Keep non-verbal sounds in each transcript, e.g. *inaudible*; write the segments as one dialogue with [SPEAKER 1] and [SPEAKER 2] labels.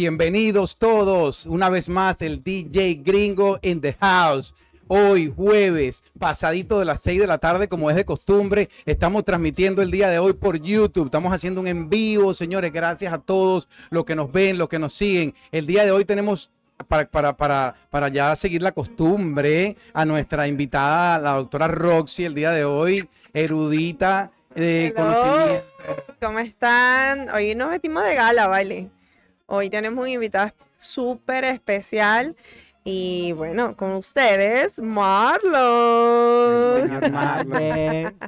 [SPEAKER 1] Bienvenidos todos, una vez más el DJ Gringo in the house. Hoy jueves, pasadito de las 6 de la tarde, como es de costumbre, estamos transmitiendo el día de hoy por YouTube. Estamos haciendo un en vivo, señores. Gracias a todos los que nos ven, los que nos siguen. El día de hoy tenemos para, para, para, para ya seguir la costumbre a nuestra invitada, la doctora Roxy, el día de hoy, erudita de
[SPEAKER 2] Hello.
[SPEAKER 1] conocimiento.
[SPEAKER 2] ¿Cómo están? Hoy nos vestimos de gala, ¿vale? Hoy tenemos un invitado súper especial. Y bueno, con ustedes, Marlon.
[SPEAKER 1] Señor Marlon. *laughs*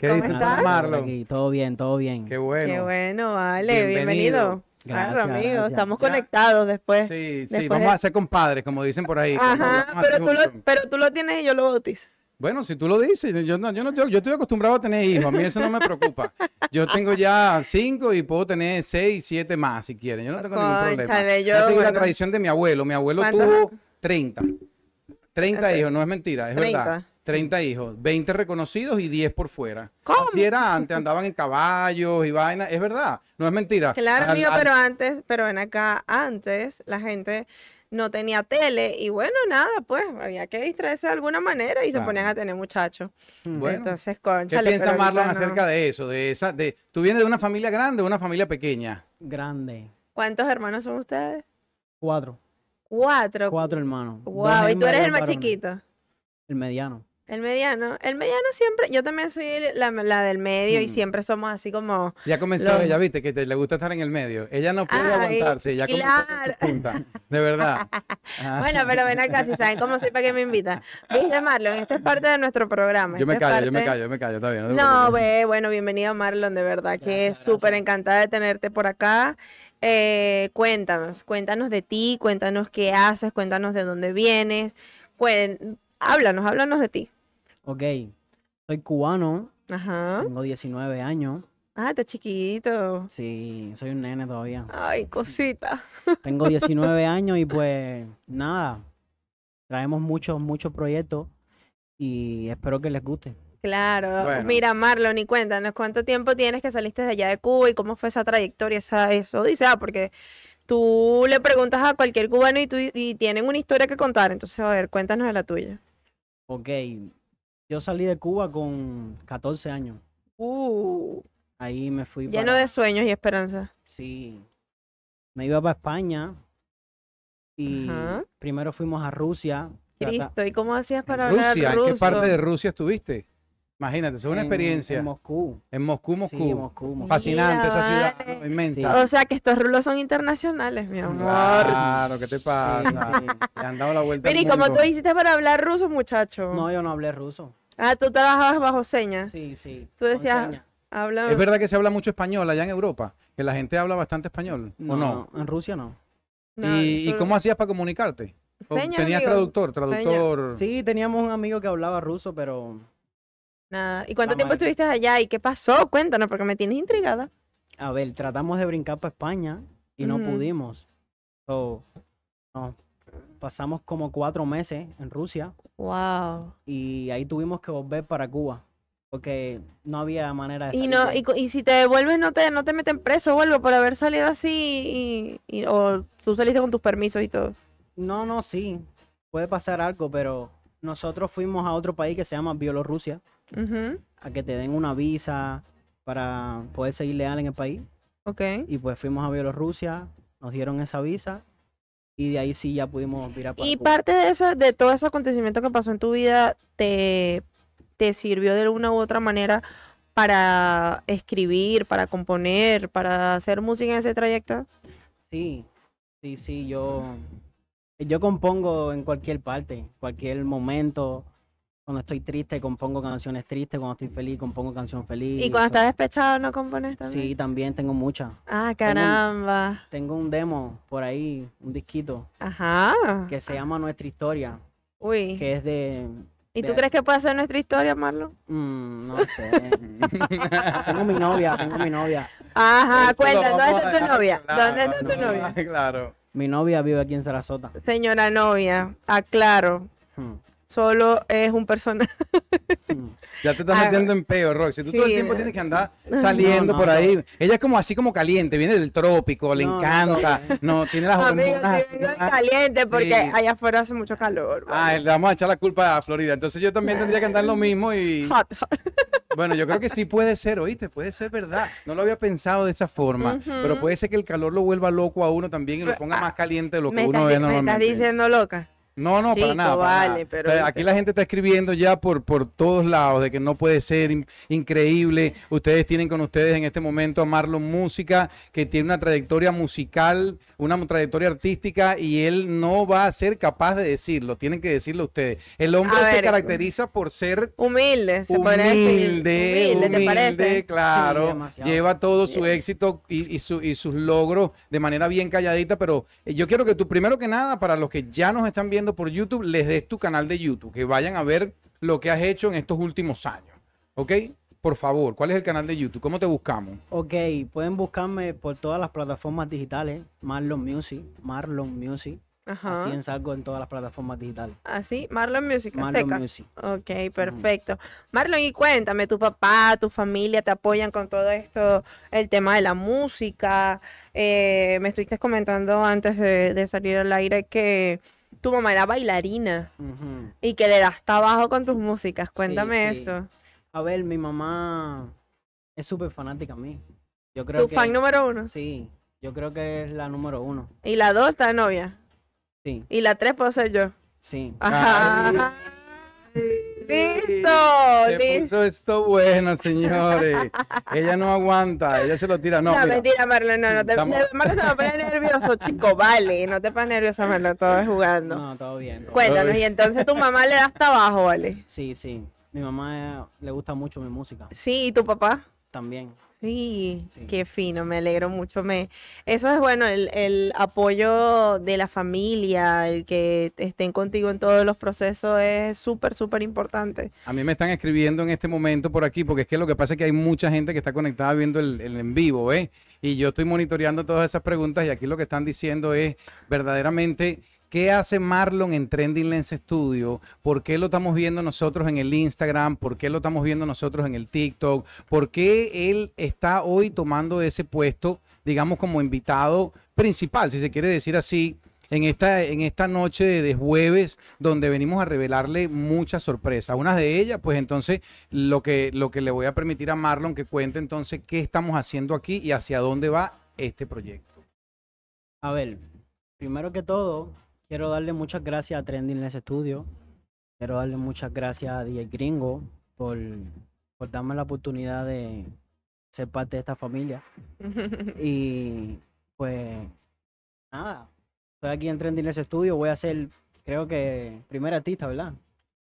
[SPEAKER 1] ¿Qué
[SPEAKER 2] ¿Cómo estás?
[SPEAKER 1] Marlon?
[SPEAKER 3] Aquí, todo bien, todo bien.
[SPEAKER 1] Qué bueno.
[SPEAKER 2] Qué bueno, vale.
[SPEAKER 1] Bienvenido.
[SPEAKER 2] Bienvenido. Claro,
[SPEAKER 3] Gracias,
[SPEAKER 2] amigo.
[SPEAKER 3] gracias.
[SPEAKER 2] Estamos
[SPEAKER 1] Ya.
[SPEAKER 2] conectados después.
[SPEAKER 1] Sí, sí,
[SPEAKER 2] Después
[SPEAKER 1] vamos
[SPEAKER 2] de-
[SPEAKER 1] a ser compadres, como dicen por ahí.
[SPEAKER 2] Ajá, pero tú, lo, pero tú lo tienes y yo lo bautizo.
[SPEAKER 1] Bueno, si tú lo dices, yo no, yo no yo estoy acostumbrado a tener hijos, a mí eso no me preocupa. Yo tengo ya cinco y puedo tener seis, siete más si quieren. Yo no tengo ningún problema.
[SPEAKER 2] Yo,
[SPEAKER 1] Esa es la tradición de mi abuelo. Mi abuelo tuvo 30. 30
[SPEAKER 2] Ok.
[SPEAKER 1] hijos, no es mentira, es verdad.
[SPEAKER 2] 30.
[SPEAKER 1] 30 hijos, 20 reconocidos y 10 por fuera.
[SPEAKER 2] ¿Cómo?
[SPEAKER 1] Así era antes, andaban en caballos y vainas, es verdad, no es mentira.
[SPEAKER 2] Claro,
[SPEAKER 1] Al- al-
[SPEAKER 2] pero antes, pero ven acá, antes la gente no tenía tele y bueno, nada, pues había que distraerse de alguna manera y se ponían a tener muchachos.
[SPEAKER 1] Bueno,
[SPEAKER 2] Entonces,
[SPEAKER 1] ¿Qué
[SPEAKER 2] conchale,
[SPEAKER 1] piensa Marlon
[SPEAKER 2] no.
[SPEAKER 1] acerca de eso? De esa, de, ¿Tú vienes de una familia grande o una familia pequeña?
[SPEAKER 3] Grande.
[SPEAKER 2] ¿Cuántos hermanos son ustedes?
[SPEAKER 3] Cuatro.
[SPEAKER 2] Cuatro.
[SPEAKER 3] Cuatro hermanos.
[SPEAKER 2] Wow, y tú eres el más chiquito.
[SPEAKER 3] El mediano.
[SPEAKER 2] El mediano. El mediano siempre, yo también soy la, la del medio y
[SPEAKER 1] Mm.
[SPEAKER 2] siempre somos así como,
[SPEAKER 1] Ya comenzó
[SPEAKER 2] Los-
[SPEAKER 1] ella, viste, que te- le gusta estar en el medio. Ella no puede
[SPEAKER 2] Ay,
[SPEAKER 1] aguantarse, ya comenzó
[SPEAKER 2] claro.
[SPEAKER 1] punta. De verdad. Ah. *laughs*
[SPEAKER 2] bueno, pero ven acá, si saben cómo soy, ¿para qué me invitan? Viste, Marlon, esta es parte de nuestro programa.
[SPEAKER 1] Yo me
[SPEAKER 2] esta es
[SPEAKER 1] callo, yo me callo, yo me callo, está bien.
[SPEAKER 2] No, ve, bueno, bienvenido Marlon, de verdad que súper encantada de tenerte por acá. Eh, cuéntanos, cuéntanos de ti, cuéntanos qué haces, cuéntanos de dónde vienes. Cuen- háblanos, háblanos de ti.
[SPEAKER 3] Ok. Soy cubano.
[SPEAKER 2] Ajá.
[SPEAKER 3] Tengo 19 años.
[SPEAKER 2] Ah, está chiquito.
[SPEAKER 3] Sí, soy un nene todavía.
[SPEAKER 2] Ay, cosita. *laughs*
[SPEAKER 3] Tengo 19 años y pues nada. Traemos muchos, muchos proyectos y espero que les guste.
[SPEAKER 2] Claro.
[SPEAKER 1] Bueno.
[SPEAKER 2] Mira, Marlon, y cuéntanos cuánto tiempo tienes que saliste de allá de Cuba y cómo fue esa trayectoria, esa, eso dice, ah, porque tú le preguntas a cualquier cubano y, tú, y tienen una historia que contar. Entonces, a ver, cuéntanos de la tuya.
[SPEAKER 3] Ok. Yo salí de Cuba con 14 años.
[SPEAKER 2] Uh,
[SPEAKER 3] Ahí me fui
[SPEAKER 2] lleno
[SPEAKER 3] para...
[SPEAKER 2] de sueños y esperanzas.
[SPEAKER 3] Sí. Me iba para España y
[SPEAKER 2] Ajá.
[SPEAKER 3] primero fuimos a Rusia.
[SPEAKER 2] Cristo, ¿y cómo hacías para hablar
[SPEAKER 1] Rusia, ¿en
[SPEAKER 2] ruso?
[SPEAKER 1] qué parte de Rusia estuviste? Imagínate, es una
[SPEAKER 3] en-
[SPEAKER 1] experiencia.
[SPEAKER 3] En Moscú.
[SPEAKER 1] En Moscú, Moscú.
[SPEAKER 3] Sí, Moscú, Moscú.
[SPEAKER 1] Fascinante
[SPEAKER 2] Mira,
[SPEAKER 1] esa ciudad,
[SPEAKER 2] vale.
[SPEAKER 1] ¿no? inmensa.
[SPEAKER 2] O sea, que estos rulos son internacionales, mi amor.
[SPEAKER 1] Claro, ¿qué te pasa?
[SPEAKER 3] Sí, sí.
[SPEAKER 1] Le han dado la vuelta
[SPEAKER 2] ¿y cómo tú hiciste para hablar ruso, muchacho?
[SPEAKER 3] No, yo no hablé ruso.
[SPEAKER 2] Ah, tú trabajabas bajo señas.
[SPEAKER 3] Sí, sí.
[SPEAKER 2] Tú decías-. Habla.
[SPEAKER 1] Es verdad que se habla mucho español allá en Europa, que la gente habla bastante español, ¿o no?
[SPEAKER 3] En Rusia no.
[SPEAKER 2] No,
[SPEAKER 1] ¿Y, y cómo hacías para comunicarte? ¿O
[SPEAKER 2] Señas,
[SPEAKER 1] ¿Tenías
[SPEAKER 2] amigo.
[SPEAKER 1] traductor? Traductor.
[SPEAKER 3] Sí, teníamos un amigo que hablaba ruso, pero
[SPEAKER 2] Nada. ¿Y cuánto
[SPEAKER 3] Vamos
[SPEAKER 2] tiempo
[SPEAKER 3] ver.
[SPEAKER 2] estuviste allá? ¿Y qué pasó? Cuéntanos, porque me tienes intrigada.
[SPEAKER 3] a ver, tratamos de brincar para España y no
[SPEAKER 2] Ujú.
[SPEAKER 3] pudimos. So, no, pasamos como cuatro meses en Rusia
[SPEAKER 2] Wow.
[SPEAKER 3] y ahí tuvimos que volver para Cuba porque no había manera de
[SPEAKER 2] Y no, y, y si te devuelves no te, no te meten preso, vuelvo por haber salido así y, y- o tú saliste con tus permisos y todo.
[SPEAKER 3] No, no, sí, puede pasar algo, pero nosotros fuimos a otro país que se llama Bielorrusia A que te den una visa para poder seguir legal en el país.
[SPEAKER 2] Ok.
[SPEAKER 3] Y pues fuimos a Bielorrusia, nos dieron esa visa y de ahí sí ya pudimos virar para
[SPEAKER 2] Y
[SPEAKER 3] Cuba.
[SPEAKER 2] parte de eso, de todo ese acontecimiento que pasó en tu vida, te, te sirvió de una u otra manera para escribir, para componer, para hacer música en ese trayecto.
[SPEAKER 3] Sí, sí, sí, yo, yo compongo en cualquier parte, cualquier momento. Cuando estoy triste, compongo canciones tristes. Cuando estoy feliz, compongo canción feliz.
[SPEAKER 2] Y cuando estás despechado, ¿no compones también?
[SPEAKER 3] Sí, también tengo muchas.
[SPEAKER 2] Ah, caramba.
[SPEAKER 3] Tengo un demo por ahí, un disquito,
[SPEAKER 2] Ajá.
[SPEAKER 3] que se llama Nuestra Historia,
[SPEAKER 2] Uy.
[SPEAKER 3] que es de...
[SPEAKER 2] ¿Y tú crees que puede ser nuestra historia, Marlon?
[SPEAKER 3] mm, no sé. *laughs* tengo mi novia, tengo mi novia.
[SPEAKER 2] Ajá, cuenta, ¿dónde está tu novia?
[SPEAKER 1] claro,
[SPEAKER 2] ¿Dónde está tu
[SPEAKER 1] no,
[SPEAKER 2] novia?
[SPEAKER 1] Claro.
[SPEAKER 3] Mi novia vive aquí en Sarasota.
[SPEAKER 2] Señora novia, aclaro.
[SPEAKER 3] Hmm.
[SPEAKER 2] Solo es un personaje. *laughs*
[SPEAKER 1] Ya te estás
[SPEAKER 2] Ah,
[SPEAKER 1] metiendo en peo, Roxy. Tú todo el tiempo tienes que andar *laughs* saliendo
[SPEAKER 3] No, no,
[SPEAKER 1] por
[SPEAKER 3] no.
[SPEAKER 1] ahí. Ella es como así como caliente, viene del trópico, le encanta. No, tiene las
[SPEAKER 2] Amigo,
[SPEAKER 1] hormonas.
[SPEAKER 2] si vengo caliente porque
[SPEAKER 1] sí.
[SPEAKER 2] allá afuera hace mucho calor.
[SPEAKER 1] Ah, le vamos a echar la culpa a Florida. Entonces yo también tendría que andar lo mismo y
[SPEAKER 2] Hot, hot. *laughs*
[SPEAKER 1] bueno, yo creo que sí puede ser, oíste, puede ser verdad. No lo había pensado de esa forma, pero puede ser que el calor lo vuelva loco a uno también y lo
[SPEAKER 2] Pero,
[SPEAKER 1] ponga
[SPEAKER 2] ah,
[SPEAKER 1] más caliente de lo que uno ve
[SPEAKER 2] me estás
[SPEAKER 1] normalmente.
[SPEAKER 2] diciendo loca.
[SPEAKER 1] No, no, para nada. para
[SPEAKER 2] vale,
[SPEAKER 1] nada.
[SPEAKER 2] pero
[SPEAKER 1] O sea,
[SPEAKER 2] viste.
[SPEAKER 1] aquí la gente está escribiendo ya por, por todos lados de que no puede ser in- increíble. Ustedes tienen con ustedes en este momento a Marlon Música, que tiene una trayectoria musical, una trayectoria artística y él no va a ser capaz de decirlo. Tienen que decirlo ustedes. El hombre
[SPEAKER 2] A
[SPEAKER 1] se
[SPEAKER 2] ver.
[SPEAKER 1] caracteriza por ser
[SPEAKER 2] Humilde, se
[SPEAKER 1] humilde,
[SPEAKER 2] Humilde, ¿te
[SPEAKER 1] humilde,
[SPEAKER 2] parece?
[SPEAKER 1] claro.
[SPEAKER 3] Sí,
[SPEAKER 1] lleva todo su éxito y, y su- y sus logros de manera bien calladita, pero eh, yo quiero que tú, primero que nada, para los que ya nos están viendo por YouTube, les des tu canal de YouTube, que vayan a ver lo que has hecho en estos últimos años. ¿Ok? Por favor, ¿cuál es el canal de YouTube? ¿Cómo te buscamos?
[SPEAKER 3] Ok, pueden buscarme por todas las plataformas digitales. Marlon Music, Marlon Music.
[SPEAKER 2] Ajá.
[SPEAKER 3] Así en salgo en todas las plataformas digitales.
[SPEAKER 2] Así, Marlon Music.
[SPEAKER 3] Marlon
[SPEAKER 2] Azteca.
[SPEAKER 3] Music.
[SPEAKER 2] Ok, perfecto. Marlon, y cuéntame, tu papá, tu familia te apoyan con todo esto, el tema de la música. Eh, me estuviste comentando antes de, de salir al aire que tu mamá era bailarina y que le das trabajo con tus músicas. Cuéntame
[SPEAKER 3] sí.
[SPEAKER 2] eso.
[SPEAKER 3] A ver, mi mamá es súper fanática a mí. Yo creo
[SPEAKER 2] Tu
[SPEAKER 3] que
[SPEAKER 2] fan número uno.
[SPEAKER 3] sí, yo creo que es la número uno.
[SPEAKER 2] Y la dos está de novia.
[SPEAKER 3] Sí,
[SPEAKER 2] Y la tres puedo ser yo.
[SPEAKER 3] sí.
[SPEAKER 2] Ajá. *laughs* Listo,
[SPEAKER 1] Se
[SPEAKER 2] listo.
[SPEAKER 1] puso esto bueno, señores. ella no aguanta, ella se lo tira. No,
[SPEAKER 2] No,
[SPEAKER 1] mira,
[SPEAKER 2] mentira, Marlon, no, no te,
[SPEAKER 1] Estamos-
[SPEAKER 2] Marlon nervioso, chico, vale, no te pongas nervioso, Marlon, todo es jugando.
[SPEAKER 3] No, todo bien. todo
[SPEAKER 2] Cuéntanos, y entonces tu mamá le da hasta abajo, ¿vale?
[SPEAKER 3] Sí, sí. Mi mamá le gusta mucho mi música
[SPEAKER 2] Sí, ¿y tu papá?
[SPEAKER 3] también.
[SPEAKER 2] Sí,
[SPEAKER 3] Sí.
[SPEAKER 2] qué fino, me alegro mucho. Me, eso es bueno, el, el apoyo de la familia, el que estén contigo en todos los procesos es súper, súper importante.
[SPEAKER 1] A mí me están escribiendo en este momento por aquí, porque es que lo que pasa es que hay mucha gente que está conectada viendo el, el en vivo, ¿eh? Y yo estoy monitoreando todas esas preguntas y aquí lo que están diciendo es verdaderamente qué hace Marlon en Trending Lens Studio, por qué lo estamos viendo nosotros en el Instagram, por qué lo estamos viendo nosotros en el TikTok, por qué él está hoy tomando ese puesto, digamos, como invitado principal, si se quiere decir así, en esta, en esta noche de, jueves donde venimos a revelarle muchas sorpresas. Una de ellas, pues entonces lo que, lo que le voy a permitir a Marlon que cuente entonces qué estamos haciendo aquí y hacia dónde va este proyecto.
[SPEAKER 3] A ver, primero que todo, quiero darle muchas gracias a Trending Lens Studio. Quiero darle muchas gracias a DJ Gringo por, por darme la oportunidad de ser parte de esta familia. *laughs* Y pues nada, estoy aquí en Trending Lens Studio. Voy a ser, creo que, primer artista, ¿verdad?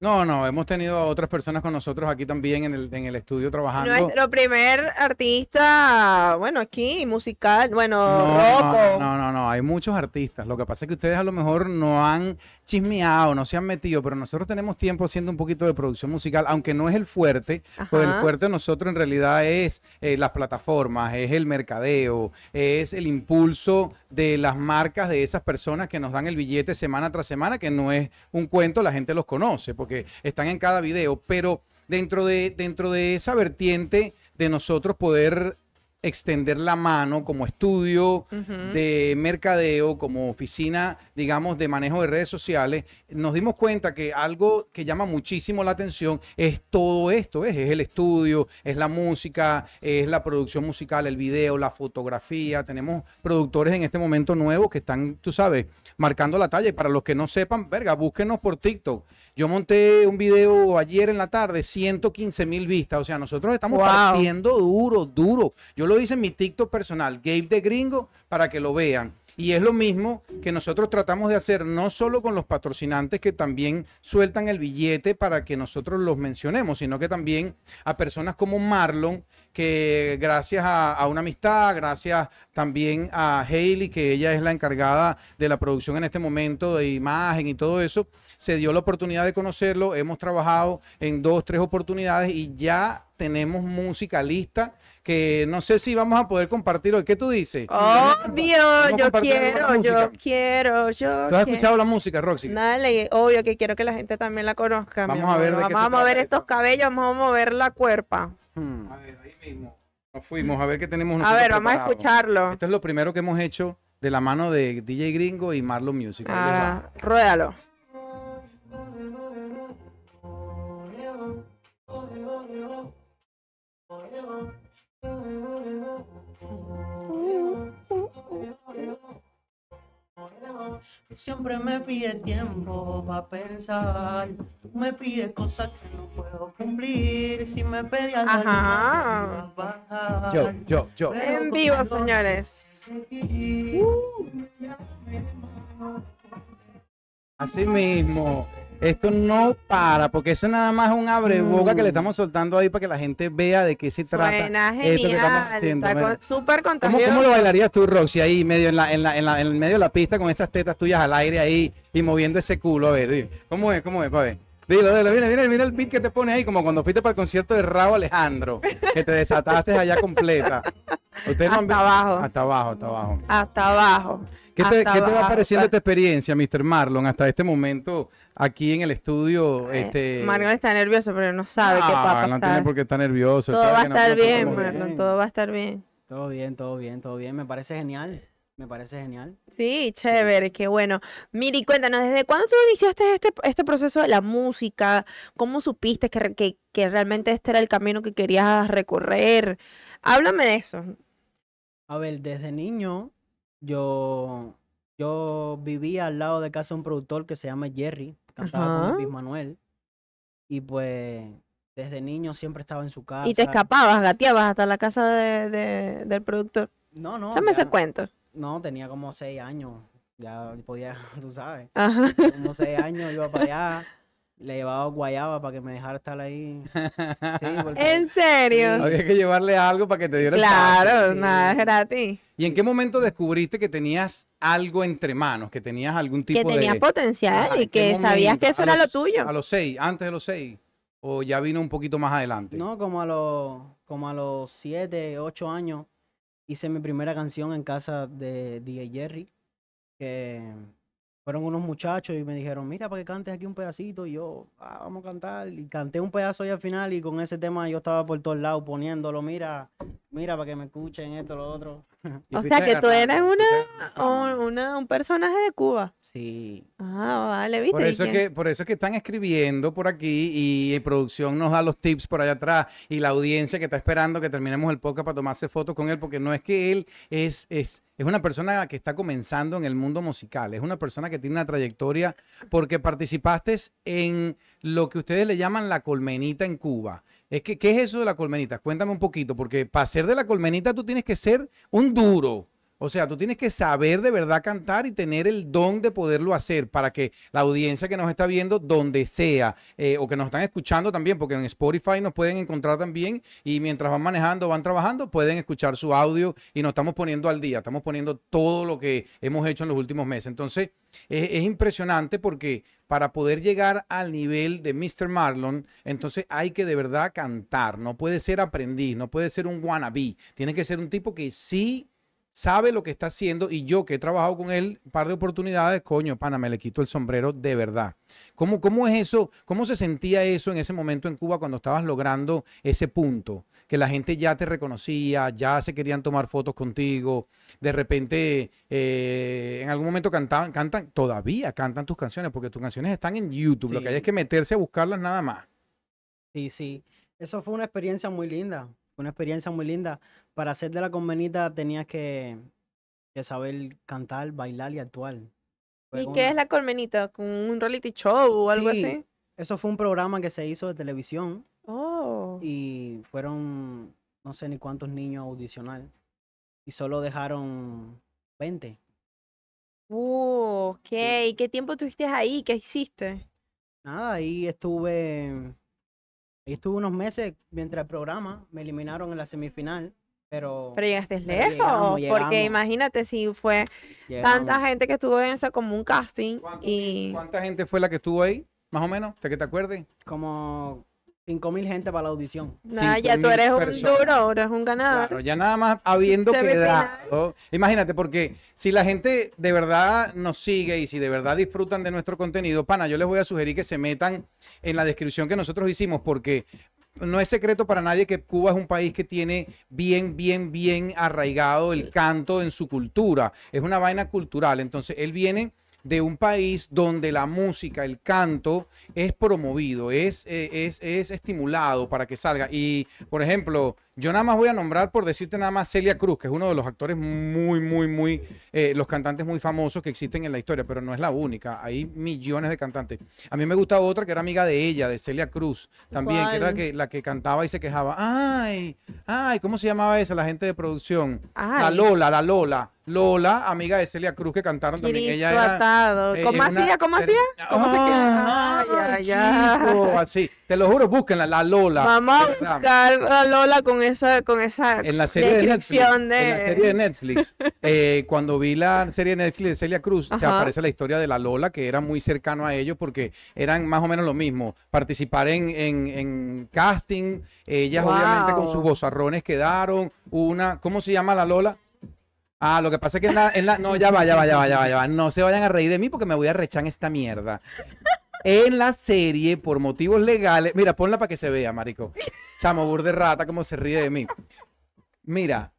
[SPEAKER 1] No, no, hemos tenido a otras personas con nosotros aquí también en el, en el estudio trabajando.
[SPEAKER 2] Nuestro primer artista, bueno, aquí, musical, bueno,
[SPEAKER 1] No, no, no, no, hay muchos artistas. Lo que pasa es que ustedes a lo mejor no han chismeado, no se han metido, pero nosotros tenemos tiempo haciendo un poquito de producción musical, aunque no es el fuerte, pues el fuerte de nosotros en realidad es eh, las plataformas, es el mercadeo, es el impulso de las marcas de esas personas que nos dan el billete semana tras semana, que no es un cuento, la gente los conoce porque están en cada video, pero dentro de, dentro de esa vertiente de nosotros poder extender la mano como estudio de mercadeo, como oficina, digamos, de manejo de redes sociales, nos dimos cuenta que algo que llama muchísimo la atención es todo esto, ¿ves? es el estudio, es la música, es la producción musical, el video, la fotografía. Tenemos productores en este momento nuevos que están, tú sabes, marcando la talla. Y para los que no sepan, verga, búsquenos por TikTok. Yo monté un video ayer en la tarde, 115 mil vistas. O sea, nosotros estamos
[SPEAKER 2] Wow.
[SPEAKER 1] partiendo duro, duro. Yo lo hice en mi TikTok personal, Gabe de Gringo, para que lo vean. Y es lo mismo que nosotros tratamos de hacer, no solo con los patrocinantes que también sueltan el billete para que nosotros los mencionemos, sino que también a personas como Marlon, que gracias a, a una amistad, gracias también a Hailey, que ella es la encargada de la producción en este momento de imagen y todo eso, se dio la oportunidad de conocerlo. Hemos trabajado en dos, tres oportunidades y ya tenemos música lista que no sé si vamos a poder compartir hoy. ¿Qué tú dices?
[SPEAKER 2] Obvio, yo quiero, yo quiero, yo
[SPEAKER 1] ¿Tú has
[SPEAKER 2] quiero.
[SPEAKER 1] escuchado la música, Roxy?
[SPEAKER 2] Dale, obvio que quiero que la gente también la conozca.
[SPEAKER 1] Vamos a ver de
[SPEAKER 2] Vamos a mover estos
[SPEAKER 1] esto.
[SPEAKER 2] cabellos, vamos a mover la cuerpa.
[SPEAKER 3] Hmm.
[SPEAKER 1] A ver, ahí mismo. Nos fuimos a ver qué tenemos
[SPEAKER 2] A ver, vamos a escucharlo.
[SPEAKER 1] Esto es lo primero que hemos hecho de la mano de DJ Gringo y Marlon Music.
[SPEAKER 2] Ahora, ruédalo.
[SPEAKER 4] Tú siempre me pides tiempo para pensar. Tú me pides cosas que no puedo cumplir. Si me pedías
[SPEAKER 2] Ajá.
[SPEAKER 4] bajar.
[SPEAKER 1] Yo, yo, yo.
[SPEAKER 4] Pero
[SPEAKER 2] En vivo, señores.
[SPEAKER 4] seguí.
[SPEAKER 1] Así mismo. Esto no para, porque eso nada más es un abreboca que le estamos soltando ahí para que la gente vea de qué se trata.
[SPEAKER 2] Suena
[SPEAKER 1] esto que estamos
[SPEAKER 2] genial.
[SPEAKER 1] haciendo.
[SPEAKER 2] Súper
[SPEAKER 1] ¿Cómo,
[SPEAKER 2] contagioso.
[SPEAKER 1] ¿Cómo lo bailarías tú, Roxy, ahí medio en, la, en, la, en, la- en el medio de la pista con esas tetas tuyas al aire ahí y moviendo ese culo? A ver, dime. ¿cómo es? ¿Cómo es? Pa' ver. Dilo, dilo, mira, mira, mira el beat que te pones ahí, como cuando fuiste para el concierto de Raúl Alejandro, que te desataste allá completa. Ustedes no han
[SPEAKER 2] Hasta abajo.
[SPEAKER 1] Hasta abajo, hasta abajo.
[SPEAKER 2] Hasta abajo.
[SPEAKER 1] ¿Qué te,
[SPEAKER 2] Hasta
[SPEAKER 1] qué te va pareciendo esta experiencia, Mr. Marlon, hasta este momento aquí en el estudio?
[SPEAKER 2] Eh,
[SPEAKER 1] Este...
[SPEAKER 2] Marlon está nervioso, pero no sabe qué va a
[SPEAKER 1] Ah, no tiene
[SPEAKER 2] pasar.
[SPEAKER 1] por qué estar nervioso.
[SPEAKER 2] todo
[SPEAKER 1] sabe
[SPEAKER 2] va a estar bien,
[SPEAKER 1] pasar
[SPEAKER 2] Marlon.
[SPEAKER 3] bien.
[SPEAKER 2] Todo va a estar bien.
[SPEAKER 3] Todo bien, todo bien, todo bien. Me parece genial. Me parece genial.
[SPEAKER 2] Sí, chévere, qué bueno. Miri, cuéntanos, ¿desde cuándo tú iniciaste este, este proceso de la música? ¿Cómo supiste que, que, que realmente este era el camino que querías recorrer? Háblame de eso.
[SPEAKER 3] A ver, desde niño yo, yo vivía al lado de casa de un productor que se llama Jerry, con
[SPEAKER 2] Ajá.
[SPEAKER 3] Luis Manuel. Y pues desde niño siempre estaba en su casa.
[SPEAKER 2] Y te escapabas, gateabas hasta la casa de, de- del productor.
[SPEAKER 3] No, no.
[SPEAKER 2] Échame ese
[SPEAKER 3] ya-
[SPEAKER 2] cuento.
[SPEAKER 3] No, tenía como seis años. Ya podía, *laughs* tú sabes.
[SPEAKER 2] Ajá.
[SPEAKER 3] Como seis años iba para allá. Le llevaba guayaba para que me dejara estar ahí. Sí, *laughs* porque-
[SPEAKER 2] ¿En serio?
[SPEAKER 1] Había que llevarle algo para que te diera el
[SPEAKER 2] Claro,
[SPEAKER 3] sí.
[SPEAKER 2] nada es gratis.
[SPEAKER 1] ¿Y en qué momento descubriste que tenías algo entre manos, que tenías algún tipo
[SPEAKER 2] Que
[SPEAKER 1] de...
[SPEAKER 2] tenías potencial y
[SPEAKER 1] ¿en qué
[SPEAKER 2] que sabías que eso
[SPEAKER 1] ¿A
[SPEAKER 2] era lo tuyo.
[SPEAKER 1] A los seis, antes de los seis. ¿O ya vino un poquito más adelante?
[SPEAKER 3] No, como a los, como a los siete, ocho años hice mi primera canción en casa de DJ Jerry, que fueron unos muchachos y me dijeron, mira, para que cantes aquí un pedacito, y yo, "Ah, vamos a cantar, y canté un pedazo ahí al final, y con ese tema yo estaba por todos lados poniéndolo, mira, mira, para que me escuchen esto, lo otro.
[SPEAKER 1] Y
[SPEAKER 2] O sea, que tú eres una, un, una- un personaje de Cuba.
[SPEAKER 3] Sí,
[SPEAKER 2] Ah, vale, ¿viste?
[SPEAKER 1] Por
[SPEAKER 2] ¿Y
[SPEAKER 1] eso, es que, por eso es que están escribiendo por aquí y, en producción nos da los tips por allá atrás y la audiencia que está esperando que terminemos el podcast para tomarse fotos con él, porque no es que él es, es, es una persona que está comenzando en el mundo musical, es una persona que tiene una trayectoria porque participaste en lo que ustedes le llaman la colmenita en Cuba. Es que, ¿Qué es eso de la colmenita? Cuéntame un poquito, porque para ser de la colmenita tú tienes que ser un duro. O sea, tú tienes que saber de verdad cantar y tener el don de poderlo hacer para que la audiencia que nos está viendo, donde sea, eh, o que nos están escuchando también, porque en Spotify nos pueden encontrar también y mientras van manejando, van trabajando, pueden escuchar su audio y nos estamos poniendo al día, estamos poniendo todo lo que hemos hecho en los últimos meses. Entonces, es, es impresionante porque para poder llegar al nivel de Mr. Marlon, entonces hay que de verdad cantar, no puede ser aprendiz, no puede ser un wannabe, tiene que ser un tipo que sí sabe lo que está haciendo y yo que he trabajado con él un par de oportunidades, coño, pana, me le quito el sombrero de verdad. ¿Cómo, ¿Cómo es eso? ¿Cómo se sentía eso en ese momento en Cuba cuando estabas logrando ese punto? Que la gente ya te reconocía, ya se querían tomar fotos contigo, de repente eh, en algún momento cantaban, cantan, todavía cantan tus canciones, porque tus canciones están en YouTube, lo que hay es que meterse a buscarlas nada más.
[SPEAKER 3] sí, sí. Eso fue una experiencia muy linda, una experiencia muy linda. Para hacer de la convenita tenías que, que saber cantar, bailar y actuar. Fue
[SPEAKER 2] ¿Y
[SPEAKER 3] una-
[SPEAKER 2] qué es la colmenita? ¿Con un reality show o algo
[SPEAKER 3] Sí,
[SPEAKER 2] así?
[SPEAKER 3] Eso fue un programa que se hizo de televisión
[SPEAKER 2] Oh.
[SPEAKER 3] y fueron no sé ni cuántos niños a audicionar y solo dejaron 20.
[SPEAKER 2] Uh, ok. ¿Y ¿Qué tiempo tuviste ahí? ¿Qué hiciste?
[SPEAKER 3] Nada, ahí estuve, Ahí estuve unos meses mientras el programa, me eliminaron en la semifinal, pero,
[SPEAKER 2] Pero llegaste
[SPEAKER 3] Pero
[SPEAKER 2] lejos,
[SPEAKER 3] llegamos,
[SPEAKER 2] porque imagínate si fue
[SPEAKER 3] llegamos.
[SPEAKER 2] tanta gente que estuvo en esa como un casting
[SPEAKER 1] ¿Cuánto-
[SPEAKER 2] y
[SPEAKER 1] ¿Cuánta gente fue la que estuvo ahí? Más o menos, de que te acuerdes.
[SPEAKER 3] como 5 mil gente para la audición.
[SPEAKER 1] cinco
[SPEAKER 2] ya tú eres un duro, eres un ganador.
[SPEAKER 1] Claro, ya nada más habiendo quedado. Imagínate, porque si la gente de verdad nos sigue y si de verdad disfrutan de nuestro contenido, pana, yo les voy a sugerir que se metan en la descripción que nosotros hicimos, porque no es secreto para nadie que Cuba es un país que tiene bien, bien, bien arraigado el canto en su cultura. Es una vaina cultural. Entonces, él viene de un país donde la música, el canto es promovido, es, eh, es, es estimulado para que salga. Y, por ejemplo, yo nada más voy a nombrar, por decirte nada más, Celia Cruz, que es uno de los actores muy, muy, muy, eh, los cantantes muy famosos que existen en la historia, pero no es la única. Hay millones de cantantes. A mí me gusta otra que era amiga de ella, de Celia Cruz, también, que era la que, la que cantaba y se quejaba. Ay, ay, ¿cómo se llamaba esa? La gente de producción. La
[SPEAKER 2] Ay.
[SPEAKER 1] Lola, la Lola. Lola, amiga de Celia Cruz, que cantaron también. Ella era, eh,
[SPEAKER 2] ¿Cómo
[SPEAKER 1] una-
[SPEAKER 2] hacía? ¿Cómo hacía? ¿Cómo se?
[SPEAKER 1] Ay, chico, así. Te lo juro, búsquenla, la Lola.
[SPEAKER 2] Vamos a buscar a Lola con esa, con esa
[SPEAKER 1] En la serie de Netflix.
[SPEAKER 2] de...
[SPEAKER 1] En la serie de Netflix. *laughs* eh, cuando vi la serie de Netflix de Celia Cruz, se aparece la historia de la Lola, que era muy cercano a ellos porque eran más o menos lo mismo. Participar en, en- en casting, ellas obviamente con sus bozarrones quedaron. Una, ¿cómo se llama la Lola? Ah, lo que pasa es que en la, en la- No, ya va, ya va, ya va, ya va, ya va. No se vayan a reír de mí porque me voy a rechar en esta mierda. En la serie, por motivos legales. Mira, ponla para que se vea, marico. Chamo, burde rata, como se ríe de mí. Mira,